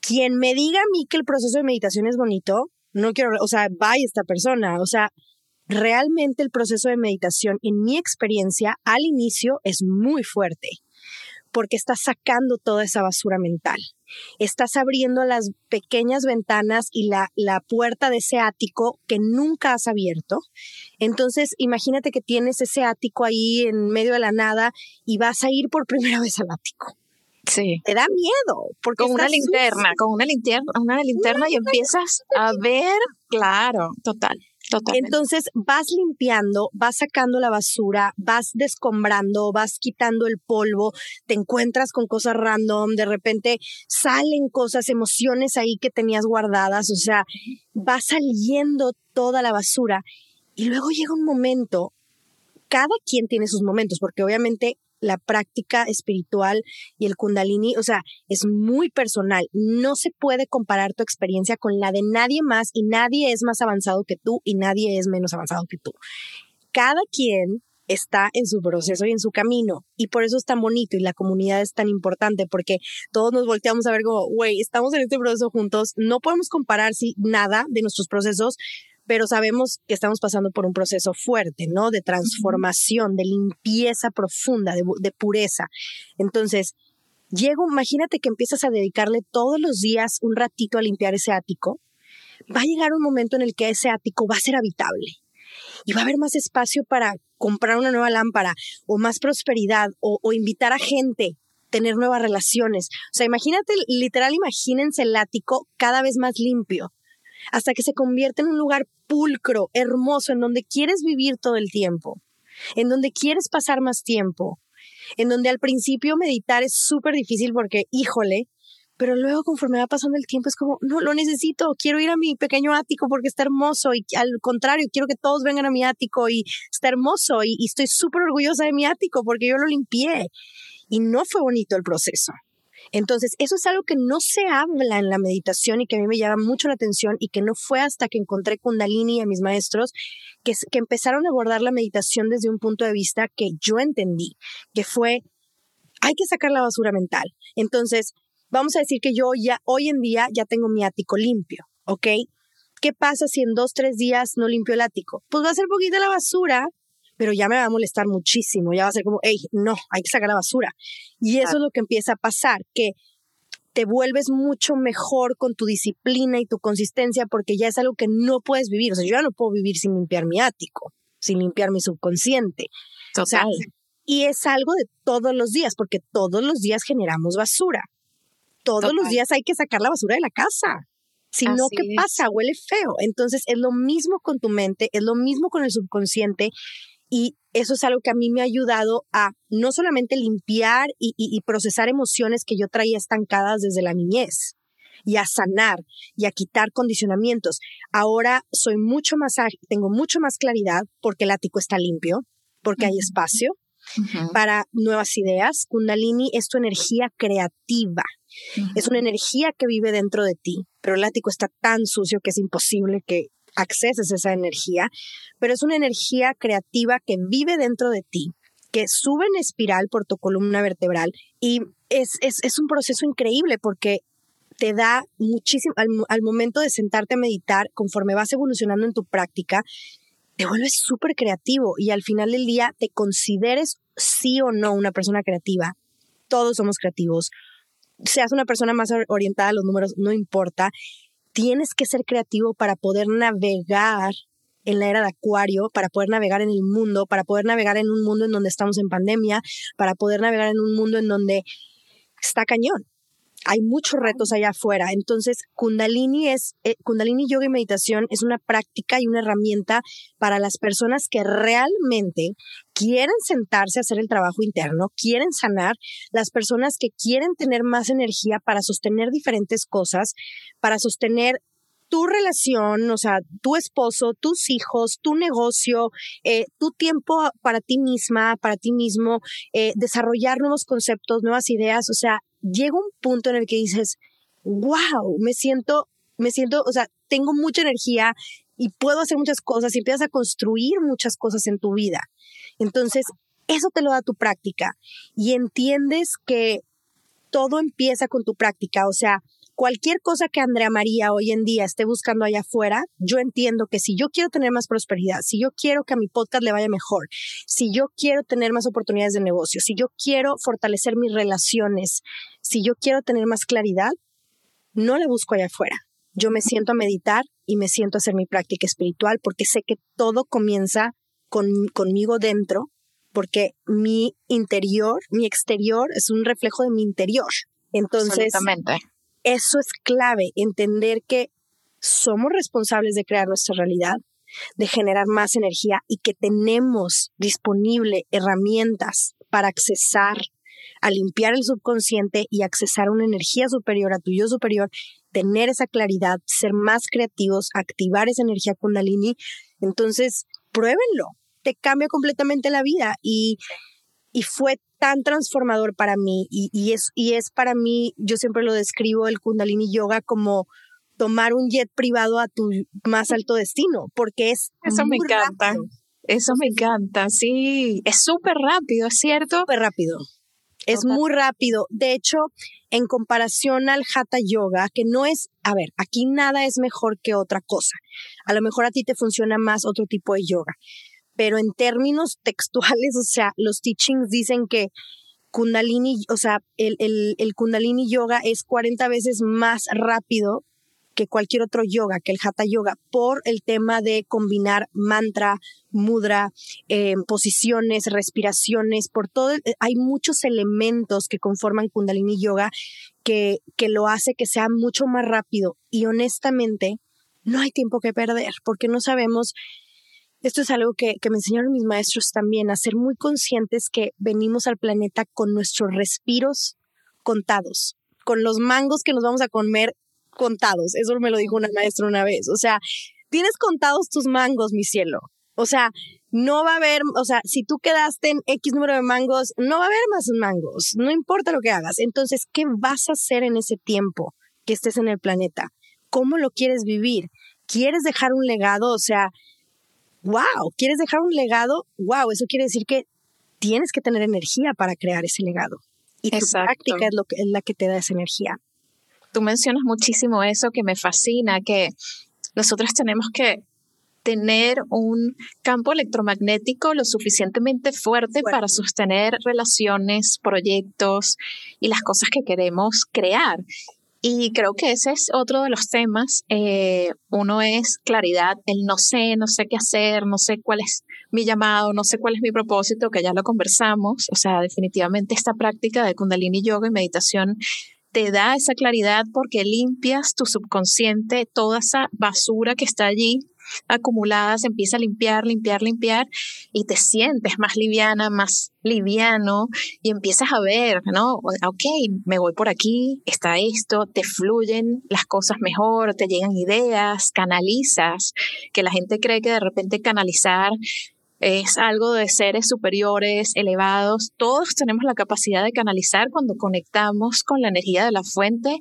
quien me diga a mí que el proceso de meditación es bonito, no quiero, o sea, vaya esta persona, o sea, realmente el proceso de meditación, en mi experiencia, al inicio es muy fuerte, porque estás sacando toda esa basura mental. Estás abriendo las pequeñas ventanas y la, la puerta de ese ático que nunca has abierto. Entonces, imagínate que tienes ese ático ahí en medio de la nada y vas a ir por primera (laughs) vez al ático. Sí. Te da miedo. Porque con una linterna, con una linterna, una linterna y empiezas a ver, claro, total. Entonces vas limpiando, vas sacando la basura, vas descombrando, vas quitando el polvo, te encuentras con cosas random, de repente salen cosas, emociones ahí que tenías guardadas, o sea, va saliendo toda la basura. Y luego llega un momento, cada quien tiene sus momentos, porque obviamente la práctica espiritual y el kundalini, o sea, es muy personal. No se puede comparar tu experiencia con la de nadie más y nadie es más avanzado que tú y nadie es menos avanzado que tú. Cada quien está en su proceso y en su camino. Y por eso es tan bonito y la comunidad es tan importante porque todos nos volteamos a ver como, güey, estamos en este proceso juntos, no podemos comparar si nada de nuestros procesos, pero sabemos que estamos pasando por un proceso fuerte, ¿no? De transformación, de limpieza profunda, de, pureza. Entonces, llego, imagínate que empiezas a dedicarle todos los días un ratito a limpiar ese ático. Va a llegar un momento en el que ese ático va a ser habitable y va a haber más espacio para comprar una nueva lámpara o más prosperidad o, o invitar a gente tener nuevas relaciones. O sea, imagínate, literal, imagínense el ático cada vez más limpio, hasta que se convierte en un lugar pulcro, hermoso, en donde quieres vivir todo el tiempo, en donde quieres pasar más tiempo, en donde al principio meditar es súper difícil porque, híjole, pero luego conforme va pasando el tiempo es como, no, lo necesito, quiero ir a mi pequeño ático porque está hermoso y al contrario, quiero que todos vengan a mi ático y está hermoso y, estoy súper orgullosa de mi ático porque yo lo limpié y no fue bonito el proceso. Entonces, eso es algo que no se habla en la meditación y que a mí me llama mucho la atención y que no fue hasta que encontré Kundalini a mis maestros que, que empezaron a abordar la meditación desde un punto de vista que yo entendí, que fue, hay que sacar la basura mental. Entonces, vamos a decir que yo ya hoy en día ya tengo mi ático limpio, ¿ok? ¿Qué pasa si en dos, tres días no limpio el ático? Pues va a ser poquita la basura, pero ya me va a molestar muchísimo, ya va a ser como, hey, no, hay que sacar la basura. Y eso es lo que empieza a pasar, que te vuelves mucho mejor con tu disciplina y tu consistencia porque ya es algo que no puedes vivir. O sea, yo ya no puedo vivir sin limpiar mi ático, sin limpiar mi subconsciente. Total. y es algo de todos los días, porque todos los días generamos basura. Todos los días hay que sacar la basura de la casa. Si no, ¿qué pasa? Huele feo. Entonces es lo mismo con tu mente, es lo mismo con el subconsciente y eso es algo que a mí me ha ayudado a no solamente limpiar y, procesar emociones que yo traía estancadas desde la niñez, y a sanar y a quitar condicionamientos. Ahora soy mucho más tengo mucho más claridad porque el ático está limpio, porque hay espacio para nuevas ideas. Kundalini es tu energía creativa. Es una energía que vive dentro de ti, pero el ático está tan sucio que es imposible que acceses esa energía, pero es una energía creativa que vive dentro de ti, que sube en espiral por tu columna vertebral y es, es, un proceso increíble porque te da muchísimo, al, momento de sentarte a meditar, conforme vas evolucionando en tu práctica, te vuelves súper creativo y al final del día te consideres sí o no una persona creativa. Todos somos creativos. Seas una persona más orientada a los números, no importa tienes que ser creativo para poder navegar en la era de Acuario, para poder navegar en el mundo, para poder navegar en un mundo en donde estamos en pandemia, para poder navegar en un mundo en donde está cañón hay muchos retos allá afuera. Entonces, Kundalini es, eh, Kundalini Yoga y Meditación es una práctica y una herramienta para las personas que realmente quieren sentarse a hacer el trabajo interno, quieren sanar, las personas que quieren tener más energía para sostener diferentes cosas, para sostener tu relación, o sea, tu esposo, tus hijos, tu negocio, eh, tu tiempo para ti misma, para ti mismo, eh, desarrollar nuevos conceptos, nuevas ideas, o sea, llega un punto en el que dices, wow, me siento, me siento, o sea, tengo mucha energía y puedo hacer muchas cosas y empiezas a construir muchas cosas en tu vida. Entonces, eso te lo da tu práctica y entiendes que todo empieza con tu práctica, o sea, cualquier cosa que Andrea María hoy en día esté buscando allá afuera, yo entiendo que si yo quiero tener más prosperidad, si yo quiero que a mi podcast le vaya mejor, si yo quiero tener más oportunidades de negocio, si yo quiero fortalecer mis relaciones, si yo quiero tener más claridad, no la busco allá afuera. Yo me siento a meditar y me siento a hacer mi práctica espiritual porque sé que todo comienza con, conmigo dentro, porque mi interior, mi exterior es un reflejo de mi interior. Entonces, eso es clave, entender que somos responsables de crear nuestra realidad, de generar más energía y que tenemos disponible herramientas para accesar a limpiar el subconsciente y accesar una energía superior, a tu yo superior, tener esa claridad, ser más creativos, activar esa energía kundalini. Entonces, pruébenlo, te cambia completamente la vida y, y fue tan transformador para mí y, es, y es para mí, yo siempre lo describo el kundalini yoga como tomar un jet privado a tu más alto destino, porque es... Eso me encanta. Eso me encanta, sí. Es súper rápido, ¿es cierto? Súper rápido. Es muy rápido. De hecho, en comparación al Hatha Yoga, que no es, a ver, aquí nada es mejor que otra cosa. A lo mejor a ti te funciona más otro tipo de yoga pero en términos (laughs) textuales, o sea, los teachings dicen que Kundalini, o sea, el, el, Kundalini Yoga es 40 veces más rápido que cualquier otro yoga, que el Hatha Yoga, por el tema de combinar mantra, mudra, eh, posiciones, respiraciones, por todo, hay muchos elementos que conforman Kundalini Yoga que, que lo hace que sea mucho más rápido. Y honestamente, no hay tiempo que perder porque no sabemos esto es algo que, me enseñaron mis maestros también, a ser muy conscientes que venimos al planeta con nuestros respiros contados, con los mangos que nos vamos a comer contados. Eso me lo dijo una maestra una vez. O sea, tienes contados tus mangos, mi cielo. O sea, no va a haber, o sea, si tú quedaste en X número de mangos, no va a haber más mangos, no importa lo que hagas. Entonces, ¿qué vas a hacer en ese tiempo que estés en el planeta? ¿Cómo lo quieres vivir? ¿Quieres dejar un legado? O sea, wow, ¿quieres dejar un legado? Wow, eso quiere decir que tienes que tener energía para crear ese legado. Y tu práctica es, lo que, es la que te da esa energía. Tú mencionas muchísimo eso que me fascina, que nosotros tenemos que tener un campo electromagnético lo suficientemente fuerte para sostener relaciones, proyectos y las cosas que queremos crear. Y creo que ese es otro de los temas. Eh, uno es claridad, el no sé, no sé qué hacer, no sé cuál es mi llamado, no sé cuál es mi propósito, que ya lo conversamos. O sea, definitivamente esta práctica de kundalini yoga y meditación te da esa claridad porque limpias tu subconsciente, toda esa basura que está allí acumulada, se empieza a limpiar, limpiar, limpiar y te sientes más liviana, más liviano y empiezas a ver, ¿no? Ok, me voy por aquí, está esto, te fluyen las cosas mejor, te llegan ideas, canalizas, que la gente cree que de repente canalizar es algo de seres superiores, elevados. Todos tenemos la capacidad de canalizar cuando conectamos con la energía de la fuente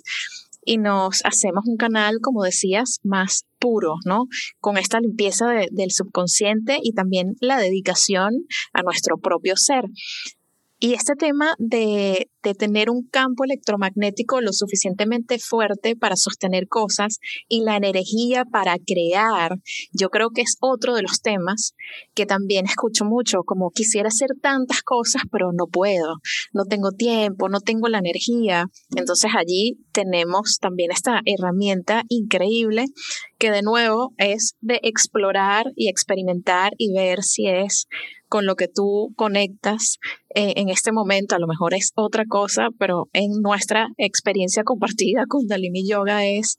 y nos hacemos un canal, como decías, más puro, ¿no? Con esta limpieza del subconsciente y también la dedicación a nuestro propio ser. Y este tema de, tener un campo electromagnético lo suficientemente fuerte para sostener cosas y la energía para crear, yo creo que es otro de los temas que también escucho mucho, como quisiera hacer tantas cosas, pero no puedo, no tengo tiempo, no tengo la energía. Entonces allí tenemos también esta herramienta increíble que de nuevo es de explorar y experimentar y ver si es con lo que tú conectas eh, en este momento, a lo mejor es otra cosa, pero en nuestra experiencia compartida, con Dalini Yoga es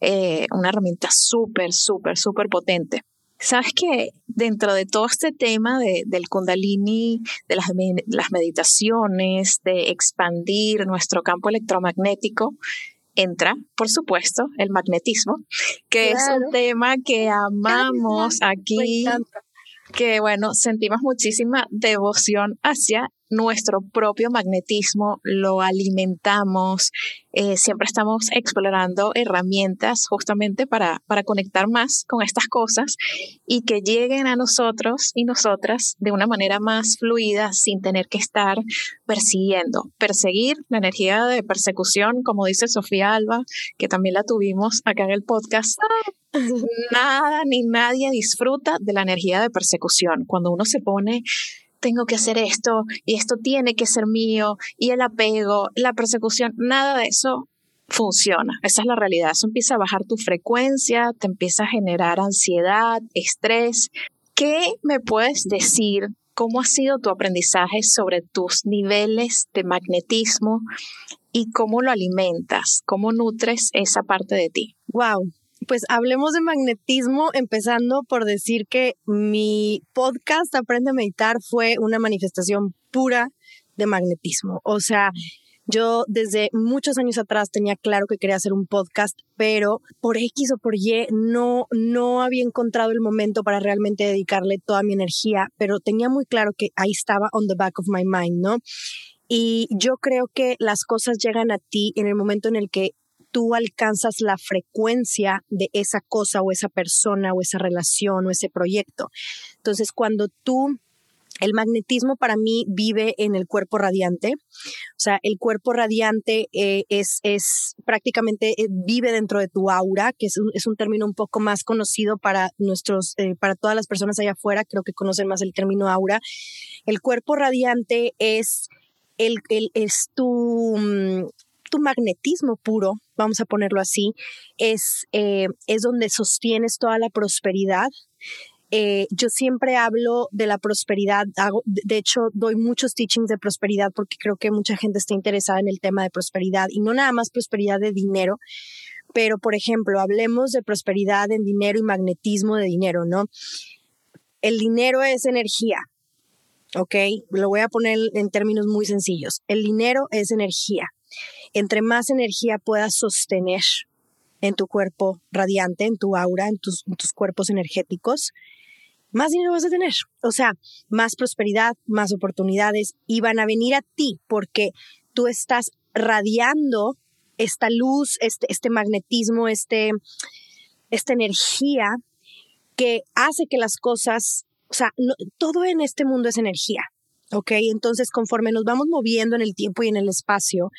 eh, una herramienta súper, súper, súper potente. Sabes que dentro de todo este tema del Kundalini, de las, las, meditaciones, de expandir nuestro campo electromagnético, entra, por supuesto, el magnetismo, que es un tema que amamos aquí que bueno, sentimos muchísima devoción hacia nuestro propio magnetismo, lo alimentamos, eh, siempre estamos explorando herramientas justamente para, para conectar más con estas cosas y que lleguen a nosotros y nosotras de una manera más fluida sin tener que estar persiguiendo. Perseguir la energía de persecución, como dice Sofía Alba, que también la tuvimos acá en el podcast. (laughs) Nada ni nadie disfruta de la energía de persecución. Cuando uno se pone tengo que hacer esto y esto tiene que ser mío y el apego, la persecución, nada de eso funciona. Esa es la realidad. Eso empieza a bajar tu frecuencia, te empieza a generar ansiedad, estrés. ¿Qué me puedes decir? ¿Cómo ha sido tu aprendizaje sobre tus niveles de magnetismo y cómo lo alimentas? ¿Cómo nutres esa parte de ti? Wow, pues hablemos de magnetismo, empezando por decir que mi podcast Aprende a Meditar fue una manifestación pura de magnetismo. O sea, yo desde muchos años atrás tenía claro que quería hacer un podcast, pero por X o por Y no, no había encontrado el momento para realmente dedicarle toda mi energía, pero tenía muy claro que ahí estaba on the back of my mind, ¿no? Y yo creo que las cosas llegan a ti en el momento en el que tú alcanzas la frecuencia de esa cosa o esa persona o esa relación o ese proyecto. Entonces, cuando tú el magnetismo para mí vive en el cuerpo radiante, o sea, el cuerpo radiante eh, es, es, prácticamente eh, vive dentro de tu aura, que es un, es un término un poco más conocido para nuestros, eh, para todas las personas allá afuera, creo que conocen más el término aura. El cuerpo radiante es el, el es tu, mm, tu magnetismo puro, vamos a ponerlo así, es, eh, es donde sostienes toda la prosperidad. Eh, yo siempre hablo de la prosperidad, hago, de hecho doy muchos teachings de prosperidad porque creo que mucha gente está interesada en el tema de prosperidad y no nada más prosperidad de dinero, Pero, por ejemplo, hablemos de prosperidad en dinero y magnetismo de dinero, ¿no? El dinero es energía, ¿ok? Lo voy a poner en términos muy sencillos. El dinero es energía. Entre más energía puedas sostener en tu cuerpo radiante, en tu aura, en tus, cuerpos energéticos, más dinero vas a tener. O sea, más prosperidad, más oportunidades y van a venir a ti porque tú estás radiando esta luz, este, este magnetismo, este, esta energía que hace que las cosas, o sea, todo en este mundo es energía. ¿Ok? Entonces, conforme nos vamos moviendo en el tiempo y en el espacio,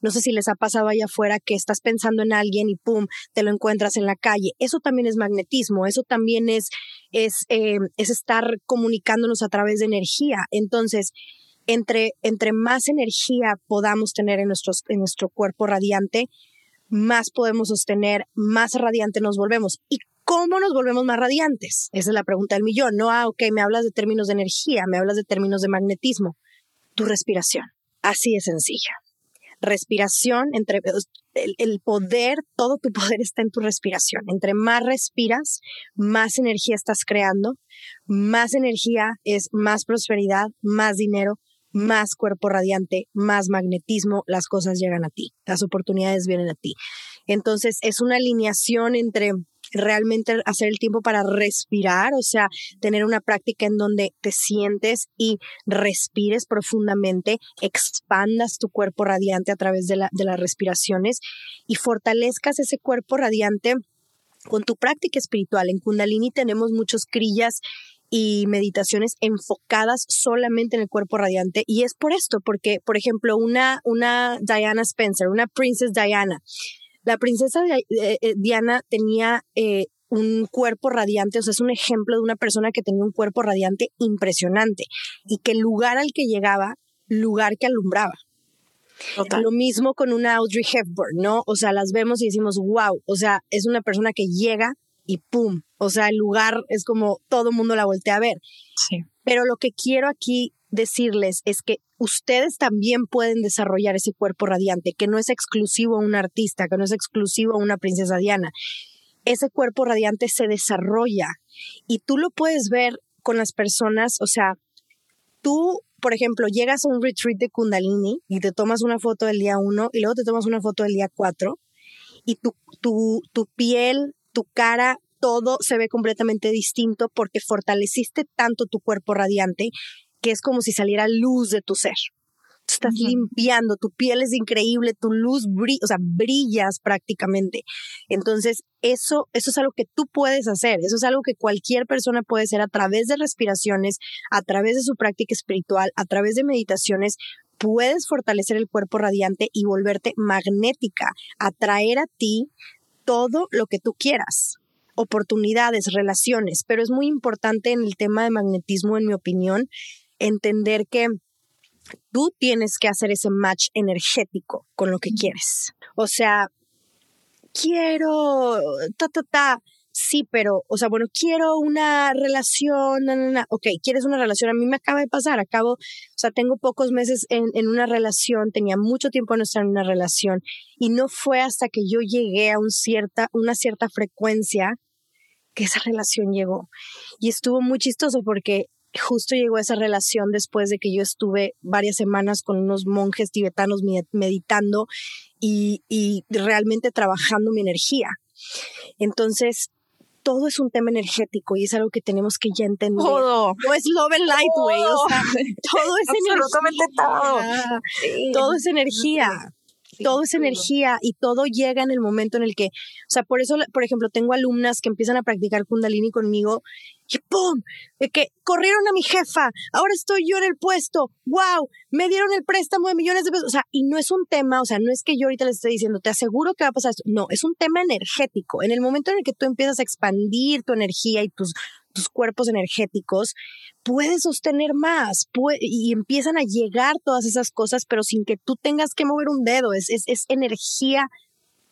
no sé si les ha pasado allá afuera que estás pensando en alguien y pum, te lo encuentras en la calle. Eso también es magnetismo, eso también es, es, eh, es estar comunicándonos a través de energía. Entonces, entre, entre más energía podamos tener en, nuestros, en nuestro cuerpo radiante, más podemos sostener, más radiante nos volvemos. ¿Y cómo nos volvemos más radiantes? Esa es la pregunta del millón. No, ah, ok, me hablas de términos de energía, me hablas de términos de magnetismo. Tu respiración. Así de sencilla. Respiración, entre el, el poder, todo tu poder está en tu respiración. Entre más respiras, más energía estás creando, más energía es más prosperidad, más dinero, más cuerpo radiante, más magnetismo, las cosas llegan a ti, las oportunidades vienen a ti. Entonces es una alineación entre realmente hacer el tiempo para respirar, o sea, tener una práctica en donde te sientes y respires profundamente, expandas tu cuerpo radiante a través de, la, de las respiraciones y fortalezcas ese cuerpo radiante con tu práctica espiritual. En Kundalini tenemos muchos crillas y meditaciones enfocadas solamente en el cuerpo radiante. Y es por esto, porque, por ejemplo, una, una Diana Spencer, una Princess Diana, la princesa eh, eh, Diana tenía eh, un cuerpo radiante, o sea, es un ejemplo de una persona que tenía un cuerpo radiante impresionante y que el lugar al que llegaba, lugar que alumbraba. Lo mismo con una Audrey Hepburn, ¿no? O sea, las vemos y decimos, wow, o sea, es una persona que llega y ¡pum! O sea, el lugar es como todo el mundo la voltea a ver. Sí. Pero lo que quiero aquí decirles es que ustedes también pueden desarrollar ese cuerpo radiante, que no es exclusivo a un artista, que no es exclusivo a una princesa Diana. Ese cuerpo radiante se desarrolla y tú lo puedes ver con las personas, o sea, tú, por ejemplo, llegas a un retreat de Kundalini y te tomas una foto del día uno y luego te tomas una foto del día cuatro y tu, tu, tu piel tu cara, todo se ve completamente distinto porque fortaleciste tanto tu cuerpo radiante que es como si saliera luz de tu ser. Estás limpiando, tu piel es increíble, tu luz brilla, o sea, brillas prácticamente. Entonces, eso, eso es algo que tú puedes hacer, eso es algo que cualquier persona puede hacer a través de respiraciones, a través de su práctica espiritual, a través de meditaciones, puedes fortalecer el cuerpo radiante y volverte magnética, atraer a ti todo lo que tú quieras, oportunidades, relaciones, pero es muy importante en el tema de magnetismo, en mi opinión, entender que tú tienes que hacer ese match energético con lo que quieres. O sea, quiero, ta, ta, ta, sí, pero, o sea, bueno, quiero una relación, na, na, na. ok, quieres una relación, a mí me acaba de pasar, acabo, o sea, tengo pocos meses en, en una relación, tenía mucho tiempo no estar en una relación y no fue hasta que yo llegué a un cierta, una cierta frecuencia que esa relación llegó. Y estuvo muy chistoso porque justo llegó esa relación después de que yo estuve varias semanas con unos monjes tibetanos meditando y, y realmente trabajando mi energía. Entonces, todo es un tema energético y es algo que tenemos que ya entender. Todo. No es love and light, güey. O sea, todo (laughs) es Absolutamente energía. todo. todo es energía. todo es energía y todo llega en el momento en el que, o sea, por eso, por ejemplo, tengo alumnas que empiezan a practicar Kundalini conmigo y ¡pum! De que corrieron a mi jefa, ahora estoy yo en el puesto, wow, me dieron el préstamo de millones de pesos. O sea, y no es un tema, o sea, no es que yo ahorita les esté diciendo, te aseguro que va a pasar esto. No, es un tema energético. En el momento en el que tú empiezas a expandir tu energía y tus, tus cuerpos energéticos, puedes sostener más y empiezan a llegar todas esas cosas, pero sin que tú tengas que mover un dedo. Es, es, es energía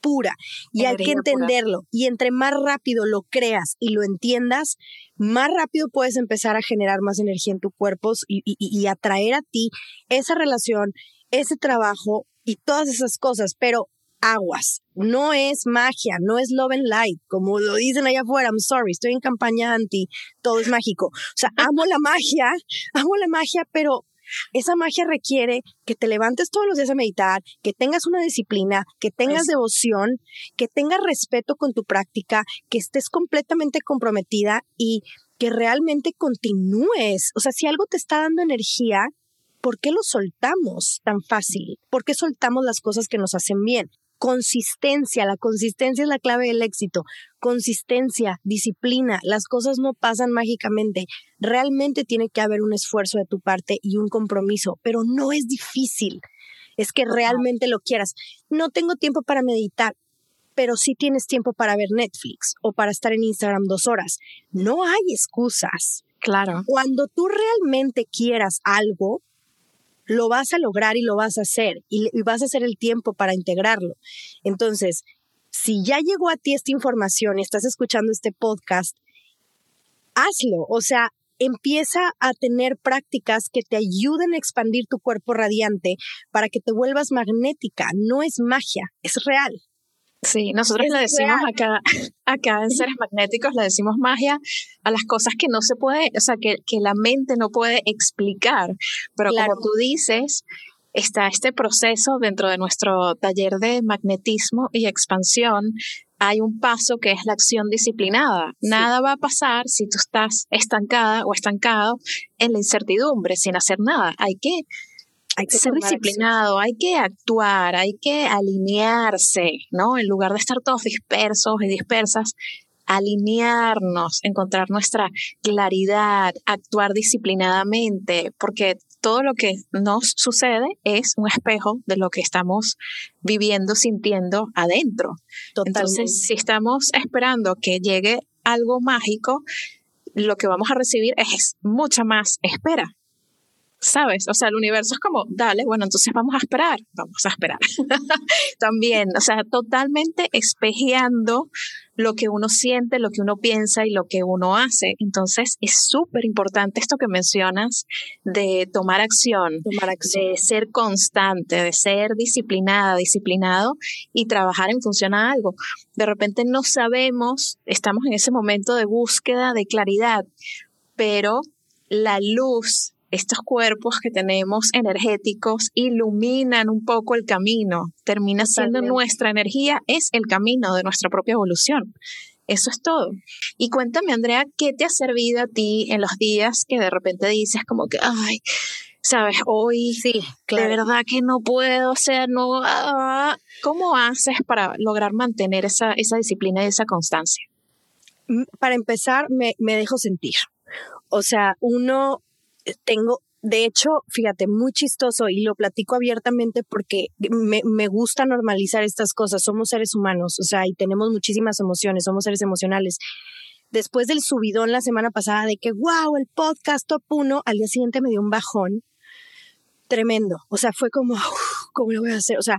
pura y hay que entenderlo. Y entre más rápido lo creas y lo entiendas, más rápido puedes empezar a generar más energía en tu cuerpo y, y atraer a ti esa relación, ese trabajo y todas esas cosas. Pero aguas. No es magia, no es love and light, como lo dicen allá afuera. I'm sorry, estoy en campaña anti, todo es mágico. O sea, amo la magia, (laughs) amo la magia, pero esa magia requiere que te levantes todos los días a meditar, que tengas una disciplina, que tengas devoción, que tengas respeto con tu práctica, que estés completamente comprometida y que realmente continúes. O sea, si algo te está dando energía, ¿por qué lo soltamos tan fácil? ¿Por qué soltamos las cosas que nos hacen bien? Consistencia, la consistencia es la clave del éxito. Consistencia, disciplina, las cosas no pasan mágicamente. Realmente tiene que haber un esfuerzo de tu parte y un compromiso, pero no es difícil. Es que realmente lo quieras. No tengo tiempo para meditar, pero sí tienes tiempo para ver Netflix o para estar en Instagram dos horas. No hay excusas. Claro. Cuando tú realmente quieras algo, lo vas a lograr y lo vas a hacer y, vas a hacer el tiempo para integrarlo. Entonces, si ya llegó a ti esta información y estás escuchando este podcast, hazlo. O sea, empieza a tener prácticas que te ayuden a expandir tu cuerpo radiante para que te vuelvas magnética. No es magia, es real. Sí, nosotros le decimos acá, (laughs) acá en Seres Magnéticos, le decimos magia a las cosas que no se puede, o sea, que, que la mente no puede explicar. Pero como tú dices, está este proceso dentro de nuestro taller de magnetismo y expansión. Hay un paso que es la acción disciplinada. Nada va a pasar si tú estás estancada o estancado en la incertidumbre sin hacer nada. Hay que hay que ser disciplinado, hay que actuar, hay que alinearse, ¿no? En lugar de estar todos dispersos y dispersas, alinearnos, encontrar nuestra claridad, actuar disciplinadamente, porque todo lo que nos sucede es un espejo de lo que estamos viviendo, sintiendo adentro. Entonces, si estamos esperando que llegue algo mágico, lo que vamos a recibir es mucha más espera. ¿Sabes? O sea, el universo es como, dale, bueno, entonces vamos a esperar, vamos a esperar. (laughs) También, o sea, totalmente espejeando lo que uno siente, lo que uno piensa y lo que uno hace. Entonces, es súper importante esto que mencionas de tomar acción, tomar acción, de ser constante, de ser disciplinada, disciplinado y trabajar en función a algo. De repente no sabemos, estamos en ese momento de búsqueda de claridad, pero la luz estos cuerpos que tenemos energéticos iluminan un poco el camino, termina siendo nuestra energía, es el camino de nuestra propia evolución. Eso es todo. Y cuéntame, Andrea, ¿qué te ha servido a ti en los días que de repente dices como que, ay, sabes, hoy sí, de verdad que no puedo hacer, no, ah, ¿cómo haces para lograr mantener esa, esa disciplina y esa constancia? Mm, para empezar, me, me dejo sentir. O sea, uno tengo, de hecho, fíjate, muy chistoso y lo platico abiertamente porque me, me, gusta normalizar estas cosas. Somos seres humanos, o sea, y tenemos muchísimas emociones, somos seres emocionales. Después del subidón la semana pasada de que, wow, el podcast top uno, al día siguiente me dio un bajón tremendo. O sea, fue como, ¿cómo lo voy a hacer? O sea,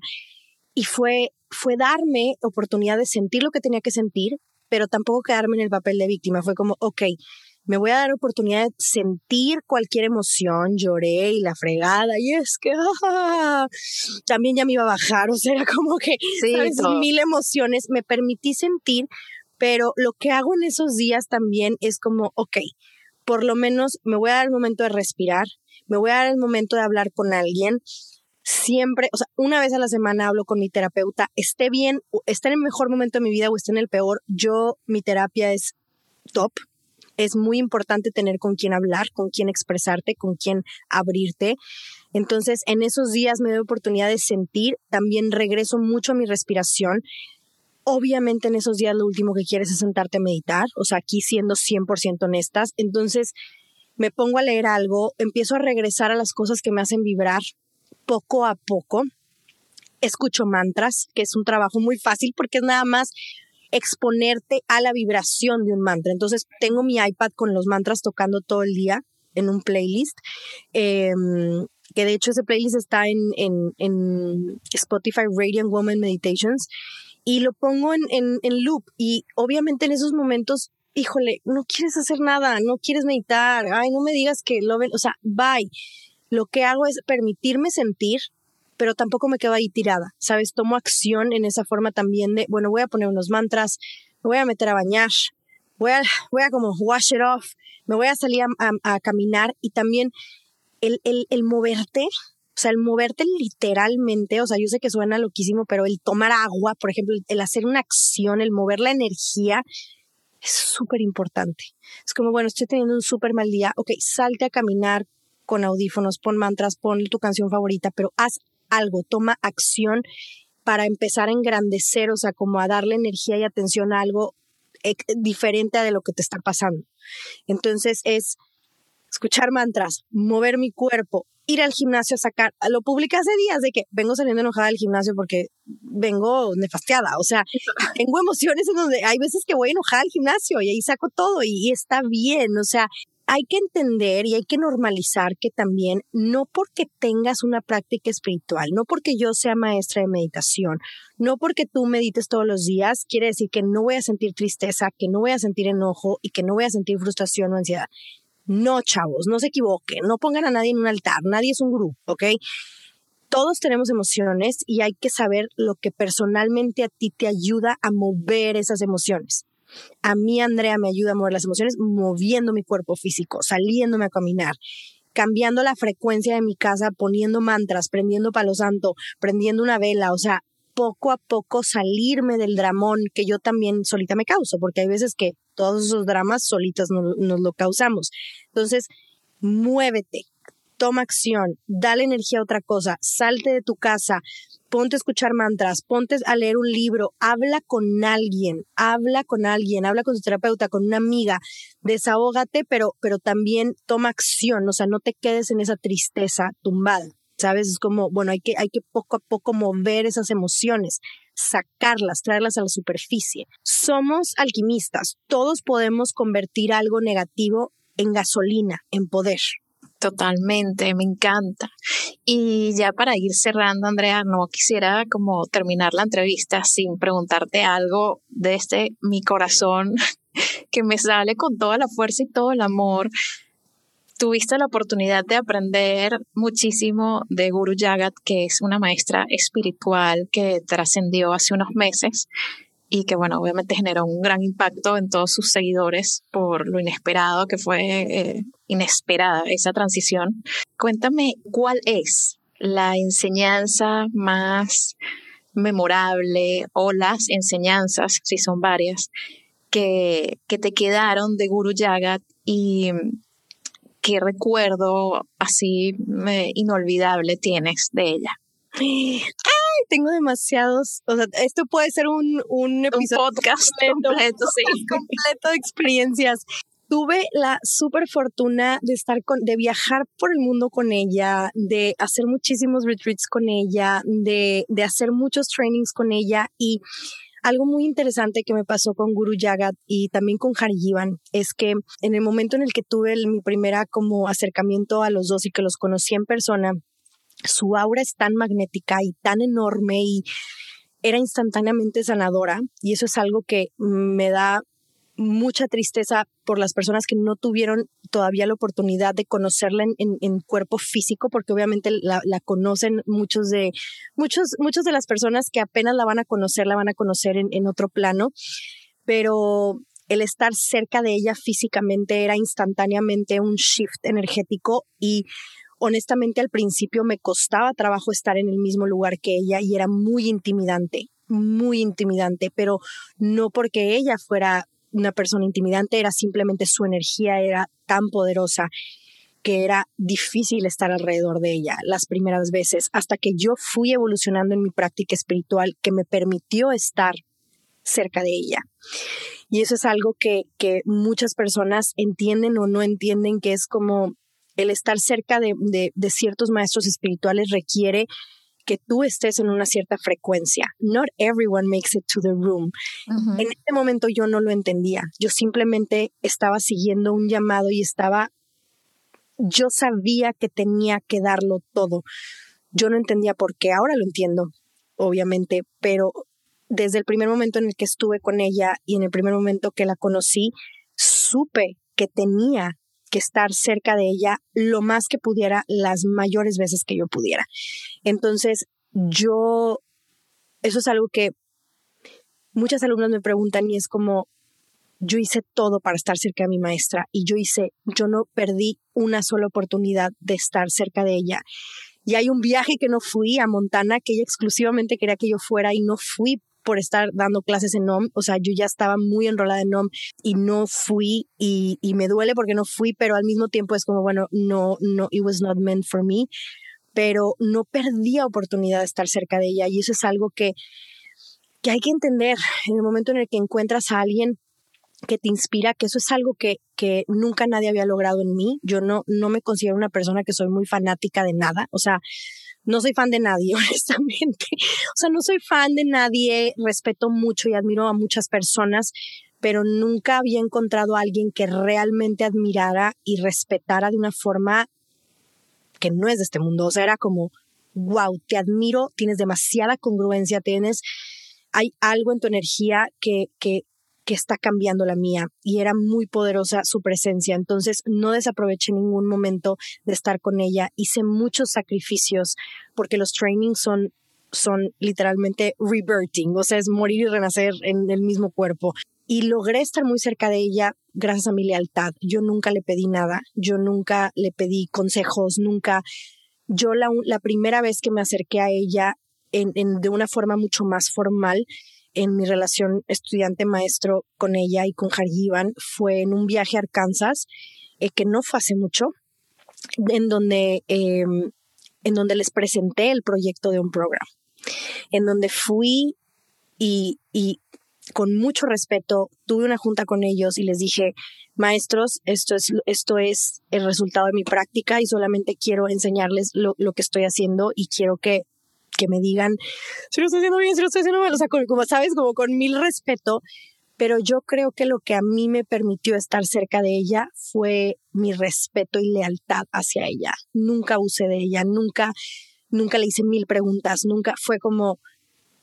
y fue, fue darme oportunidad de sentir lo que tenía que sentir, pero tampoco quedarme en el papel de víctima. Fue como, ok, me voy a dar oportunidad de sentir cualquier emoción, lloré y la fregada, y es que ah, también ya me iba a bajar, (laughs) o sea, era como que sí, mil emociones, me permití sentir, pero lo que hago en esos días también es como, ok, por lo menos me voy a dar el momento de respirar, me voy a dar el momento de hablar con alguien, siempre, o sea, una vez a la semana hablo con mi terapeuta, esté bien, esté en el mejor momento de mi vida o esté en el peor, yo, mi terapia es top, es muy importante tener con quién hablar, con quién expresarte, con quién abrirte. Entonces, en esos días me doy oportunidad de sentir, también regreso mucho a mi respiración. Obviamente en esos días lo último que quieres es sentarte a meditar, o sea, aquí siendo 100% honestas. Entonces, me pongo a leer algo, empiezo a regresar a las cosas que me hacen vibrar poco a poco. Escucho mantras, que es un trabajo muy fácil porque es nada más exponerte a la vibración de un mantra. Entonces tengo mi iPad con los mantras tocando todo el día en un playlist, em, que de hecho ese playlist está en, en, Spotify Radiant Woman Meditations, y lo pongo en, en, loop. Y obviamente en esos momentos, híjole, no quieres hacer nada, no quieres meditar, ay, no me digas que lo ven, o sea, bye. Lo que hago es permitirme sentir, pero tampoco me quedo ahí tirada, ¿sabes? Tomo acción en esa forma también de, bueno, voy a poner unos mantras, me voy a meter a bañar, voy a, voy a como wash it off, me voy a salir a, caminar y también el, el, el moverte, o sea, el moverte literalmente, o sea, yo sé que suena loquísimo, pero el tomar agua, por ejemplo, el hacer una acción, el mover la energía, es súper importante. Es como, bueno, estoy teniendo un súper mal día, ok, salte a caminar con audífonos, pon mantras, pon tu canción favorita, pero haz algo, toma acción para empezar a engrandecer, o sea, como a darle energía y atención a algo diferente a de lo que te está pasando. Entonces es escuchar mantras, mover mi cuerpo, ir al gimnasio a sacar, lo publiqué hace días de que vengo saliendo enojada del gimnasio porque vengo nefastiada, o sea, (laughs) tengo emociones en donde hay veces que voy enojada al gimnasio y ahí saco todo y, y está bien, o sea, hay que entender y hay que normalizar que también no porque tengas una práctica espiritual, no porque yo sea maestra de meditación, no porque tú medites todos los días, quiere decir que no voy a sentir tristeza, que no voy a sentir enojo y que no voy a sentir frustración o ansiedad. No, chavos, no se equivoquen, no pongan a nadie en un altar, nadie es un gurú, ¿ok? Todos tenemos emociones y hay que saber lo que personalmente a ti te ayuda a mover esas emociones. A mí, Andrea, me ayuda a mover las emociones moviendo mi cuerpo físico, saliéndome a caminar, cambiando la frecuencia de mi casa, poniendo mantras, prendiendo palo santo, prendiendo una vela, o sea, poco a poco salirme del dramón que yo también solita me causo, porque hay veces que todos esos dramas solitos nos, nos lo causamos. Entonces, muévete, toma acción, dale energía a otra cosa, salte de tu casa, ponte a escuchar mantras, ponte a leer un libro, habla con alguien, habla con alguien, habla con tu terapeuta, con una amiga, desahógate, pero, pero también toma acción, o sea, no te quedes en esa tristeza tumbada. ¿Sabes? Es como, bueno, hay que, hay que poco a poco mover esas emociones, sacarlas, traerlas a la superficie. Somos alquimistas, todos podemos convertir algo negativo en gasolina, en poder. Totalmente, me encanta. Y ya para ir cerrando, Andrea, no quisiera como terminar la entrevista sin preguntarte algo desde mi corazón (laughs) que me sale con toda la fuerza y todo el amor. Tuviste la oportunidad de aprender muchísimo de Guru Jagat, que es una maestra espiritual que trascendió hace unos meses y que bueno, obviamente generó un gran impacto en todos sus seguidores por lo inesperado que fue eh, inesperada esa transición. Cuéntame cuál es la enseñanza más memorable o las enseñanzas, si son varias, que, que te quedaron de Guru Jagat y qué recuerdo así inolvidable tienes de ella tengo demasiados, o sea, esto puede ser un, un episodio podcast completo, sí. completo de experiencias. Tuve la super fortuna de estar con, de viajar por el mundo con ella, de hacer muchísimos retreats con ella, de, de hacer muchos trainings con ella y algo muy interesante que me pasó con Guru Jagat y también con Harijivan es que en el momento en el que tuve mi primera como acercamiento a los dos y que los conocí en persona, su aura es tan magnética y tan enorme y era instantáneamente sanadora y eso es algo que me da mucha tristeza por las personas que no tuvieron todavía la oportunidad de conocerla en, cuerpo físico, porque obviamente la, conocen muchos de, muchos, muchos de las personas que apenas la van a conocer, la van a conocer en otro plano, pero el estar cerca de ella físicamente era instantáneamente un shift energético y honestamente al principio me costaba trabajo estar en el mismo lugar que ella y era muy intimidante, muy intimidante, pero no porque ella fuera una persona intimidante, era simplemente su energía era tan poderosa que era difícil estar alrededor de ella las primeras veces, hasta que yo fui evolucionando en mi práctica espiritual que me permitió estar cerca de ella. Y eso es algo que, que muchas personas entienden o no entienden, que es como el estar cerca de, ciertos maestros espirituales requiere que tú estés en una cierta frecuencia. Not everyone makes it to the room. En este momento yo no lo entendía. Yo simplemente estaba siguiendo un llamado y estaba, yo sabía que tenía que darlo todo. Yo no entendía por qué. Ahora lo entiendo, obviamente, pero desde el primer momento en el que estuve con ella y en el primer momento que la conocí, supe que tenía que estar cerca de ella lo más que pudiera, las mayores veces que yo pudiera. Entonces, yo, eso es algo que muchas alumnas me preguntan y es como, yo hice todo para estar cerca de mi maestra y yo hice, yo no perdí una sola oportunidad de estar cerca de ella. Y hay un viaje que no fui a Montana, que ella exclusivamente quería que yo fuera y no fui por estar dando clases en NOM, o sea, yo ya estaba muy enrolada en NOM y no fui y, y me duele porque no fui, pero al mismo tiempo es como, bueno, no, no, it was not meant for me, pero no perdía oportunidad de estar cerca de ella y eso es algo que, que hay que entender en el momento en el que encuentras a alguien que te inspira, que eso es algo que, que nunca nadie había logrado en mí. Yo no, no me considero una persona que soy muy fanática de nada. O sea, no soy fan de nadie, (laughs) honestamente. O sea, no soy fan de nadie, respeto mucho y admiro a muchas personas, pero nunca había encontrado a alguien que realmente admirara y respetara de una forma que no es de este mundo. O sea, era como, wow, te admiro, tienes demasiada congruencia, tienes, hay algo en tu energía que, que, que está cambiando la mía y era muy poderosa su presencia. Entonces no desaproveché ningún momento de estar con ella. Hice muchos sacrificios porque los trainings son son literalmente rebirthing, o sea, es morir y renacer en el mismo cuerpo. Y logré estar muy cerca de ella gracias a mi lealtad. Yo nunca le pedí nada, yo nunca le pedí consejos, nunca. Yo la, la primera vez que me acerqué a ella en, en, de una forma mucho más formal en mi relación estudiante-maestro con ella y con Hargivan fue en un viaje a Arkansas, eh, que no fue hace mucho, en donde, em, en donde les presenté el proyecto de un programa, en donde fui y, y con mucho respeto tuve una junta con ellos y les dije, maestros, esto es, esto es el resultado de mi práctica y solamente quiero enseñarles lo, lo que estoy haciendo y quiero que que me digan si lo estoy haciendo bien, si lo estoy haciendo mal, o sea, como sabes, como con mil respeto, pero yo creo que lo que a mí me permitió estar cerca de ella fue mi respeto y lealtad hacia ella. Nunca abusé de ella, nunca, nunca le hice mil preguntas, nunca fue como,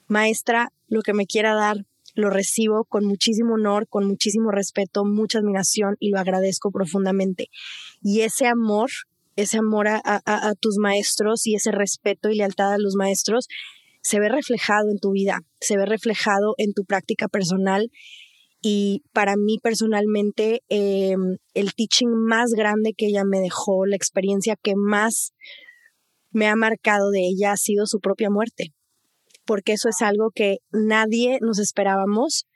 maestra, lo que me quiera dar, lo recibo con muchísimo honor, con muchísimo respeto, mucha admiración y lo agradezco profundamente. Y ese amor ese amor a, tus maestros y ese respeto y lealtad a los maestros se ve reflejado en tu vida, se ve reflejado en tu práctica personal. Y para mí personalmente, em, el teaching más grande que ella me dejó, la experiencia que más me ha marcado de ella ha sido su propia muerte, porque eso es algo que nadie nos esperábamos.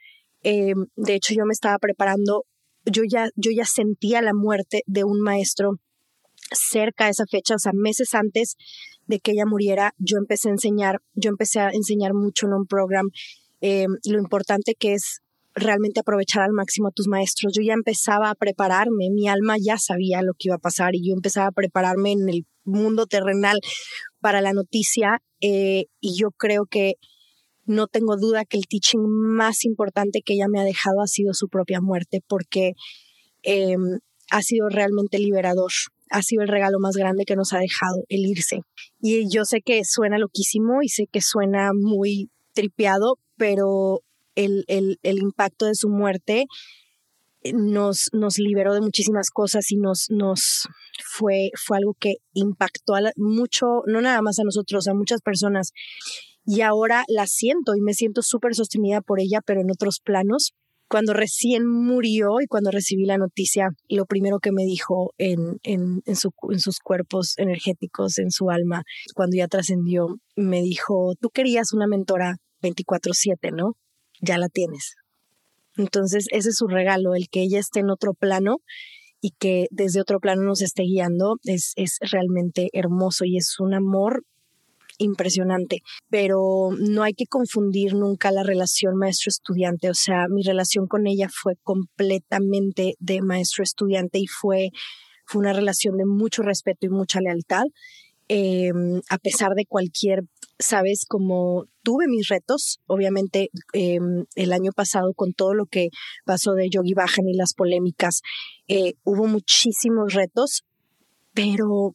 Em, de hecho, yo me estaba preparando, yo ya, yo ya sentía la muerte de un maestro cerca de esa fecha, o sea, meses antes de que ella muriera, yo empecé a enseñar, yo empecé a enseñar mucho en un programa eh, lo importante que es realmente aprovechar al máximo a tus maestros. Yo ya empezaba a prepararme, mi alma ya sabía lo que iba a pasar y yo empezaba a prepararme en el mundo terrenal para la noticia eh, y yo creo que no tengo duda que el teaching más importante que ella me ha dejado ha sido su propia muerte porque eh, ha sido realmente liberador ha sido el regalo más grande que nos ha dejado el irse. Y yo sé que suena loquísimo y sé que suena muy tripeado, pero el, el, el impacto de su muerte nos, nos liberó de muchísimas cosas y nos, nos fue, fue algo que impactó a mucho, no nada más a nosotros, a muchas personas. Y ahora la siento y me siento súper sostenida por ella, pero en otros planos cuando recién murió y cuando recibí la noticia, lo primero que me dijo en, en, sus cuerpos energéticos, en su alma, cuando ya trascendió, me dijo, tú querías una mentora 24/7, ¿no? Ya la tienes. Entonces, ese es su regalo, el que ella esté en otro plano y que desde otro plano nos esté guiando, es, es realmente hermoso y es un amor impresionante, pero no hay que confundir nunca la relación maestro-estudiante, o sea, mi relación con ella fue completamente de maestro-estudiante y fue, fue una relación de mucho respeto y mucha lealtad. Em, a pesar de cualquier, sabes, como tuve mis retos, obviamente em, el año pasado con todo lo que pasó de Yogi Bajan y las polémicas, eh, hubo muchísimos retos, pero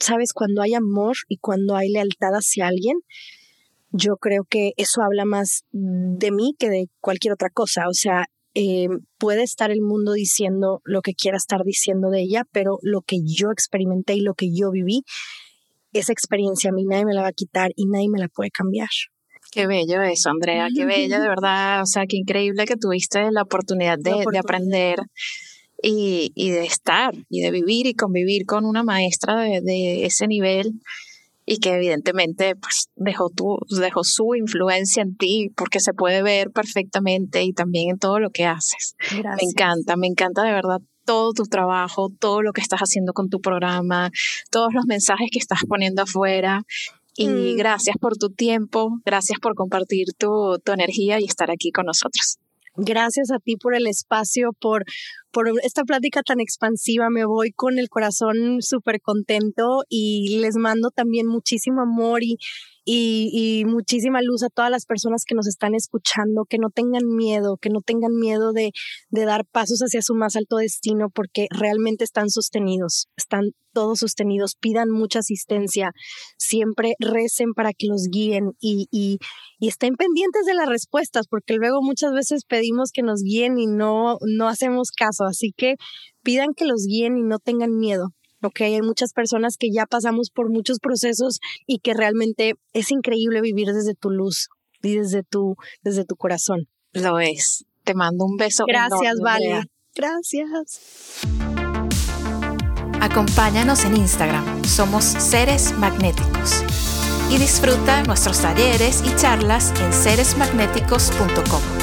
sabes, cuando hay amor y cuando hay lealtad hacia alguien, yo creo que eso habla más de mí que de cualquier otra cosa. O sea, eh, puede estar el mundo diciendo lo que quiera estar diciendo de ella, pero lo que yo experimenté y lo que yo viví, esa experiencia a mí nadie me la va a quitar y nadie me la puede cambiar. Qué bello eso, Andrea, qué bello, de verdad. O sea, qué increíble que tuviste la oportunidad de, de aprender y, y, de estar y de vivir y convivir con una maestra de, de ese nivel y que evidentemente pues, dejó, tu, dejó su influencia en ti porque se puede ver perfectamente y también en todo lo que haces. Me encanta, me encanta de verdad todo tu trabajo, todo lo que estás haciendo con tu programa, todos los mensajes que estás poniendo afuera. Y mm. gracias por tu tiempo, gracias por compartir tu, tu energía y estar aquí con nosotros. Gracias a ti por el espacio, por, por esta plática tan expansiva. Me voy con el corazón súper contento y les mando también muchísimo amor y, y, muchísima luz a todas las personas que nos están escuchando, que no tengan miedo, que no tengan miedo de, de dar pasos hacia su más alto destino porque realmente están sostenidos, están todos sostenidos, pidan mucha asistencia, siempre recen para que los guíen y, y, y, estén pendientes de las respuestas, porque luego muchas veces pedimos que nos guíen y no, no hacemos caso, así que pidan que los guíen y no tengan miedo, ¿ok? Hay muchas personas que ya pasamos por muchos procesos y que realmente es increíble vivir desde tu luz y desde tu, desde tu corazón. Lo es. Te mando un beso. Gracias, Vale. Gracias. Acompáñanos en Instagram. Somos Seres Magnéticos. Y disfruta nuestros talleres y charlas en seresmagnéticos.com.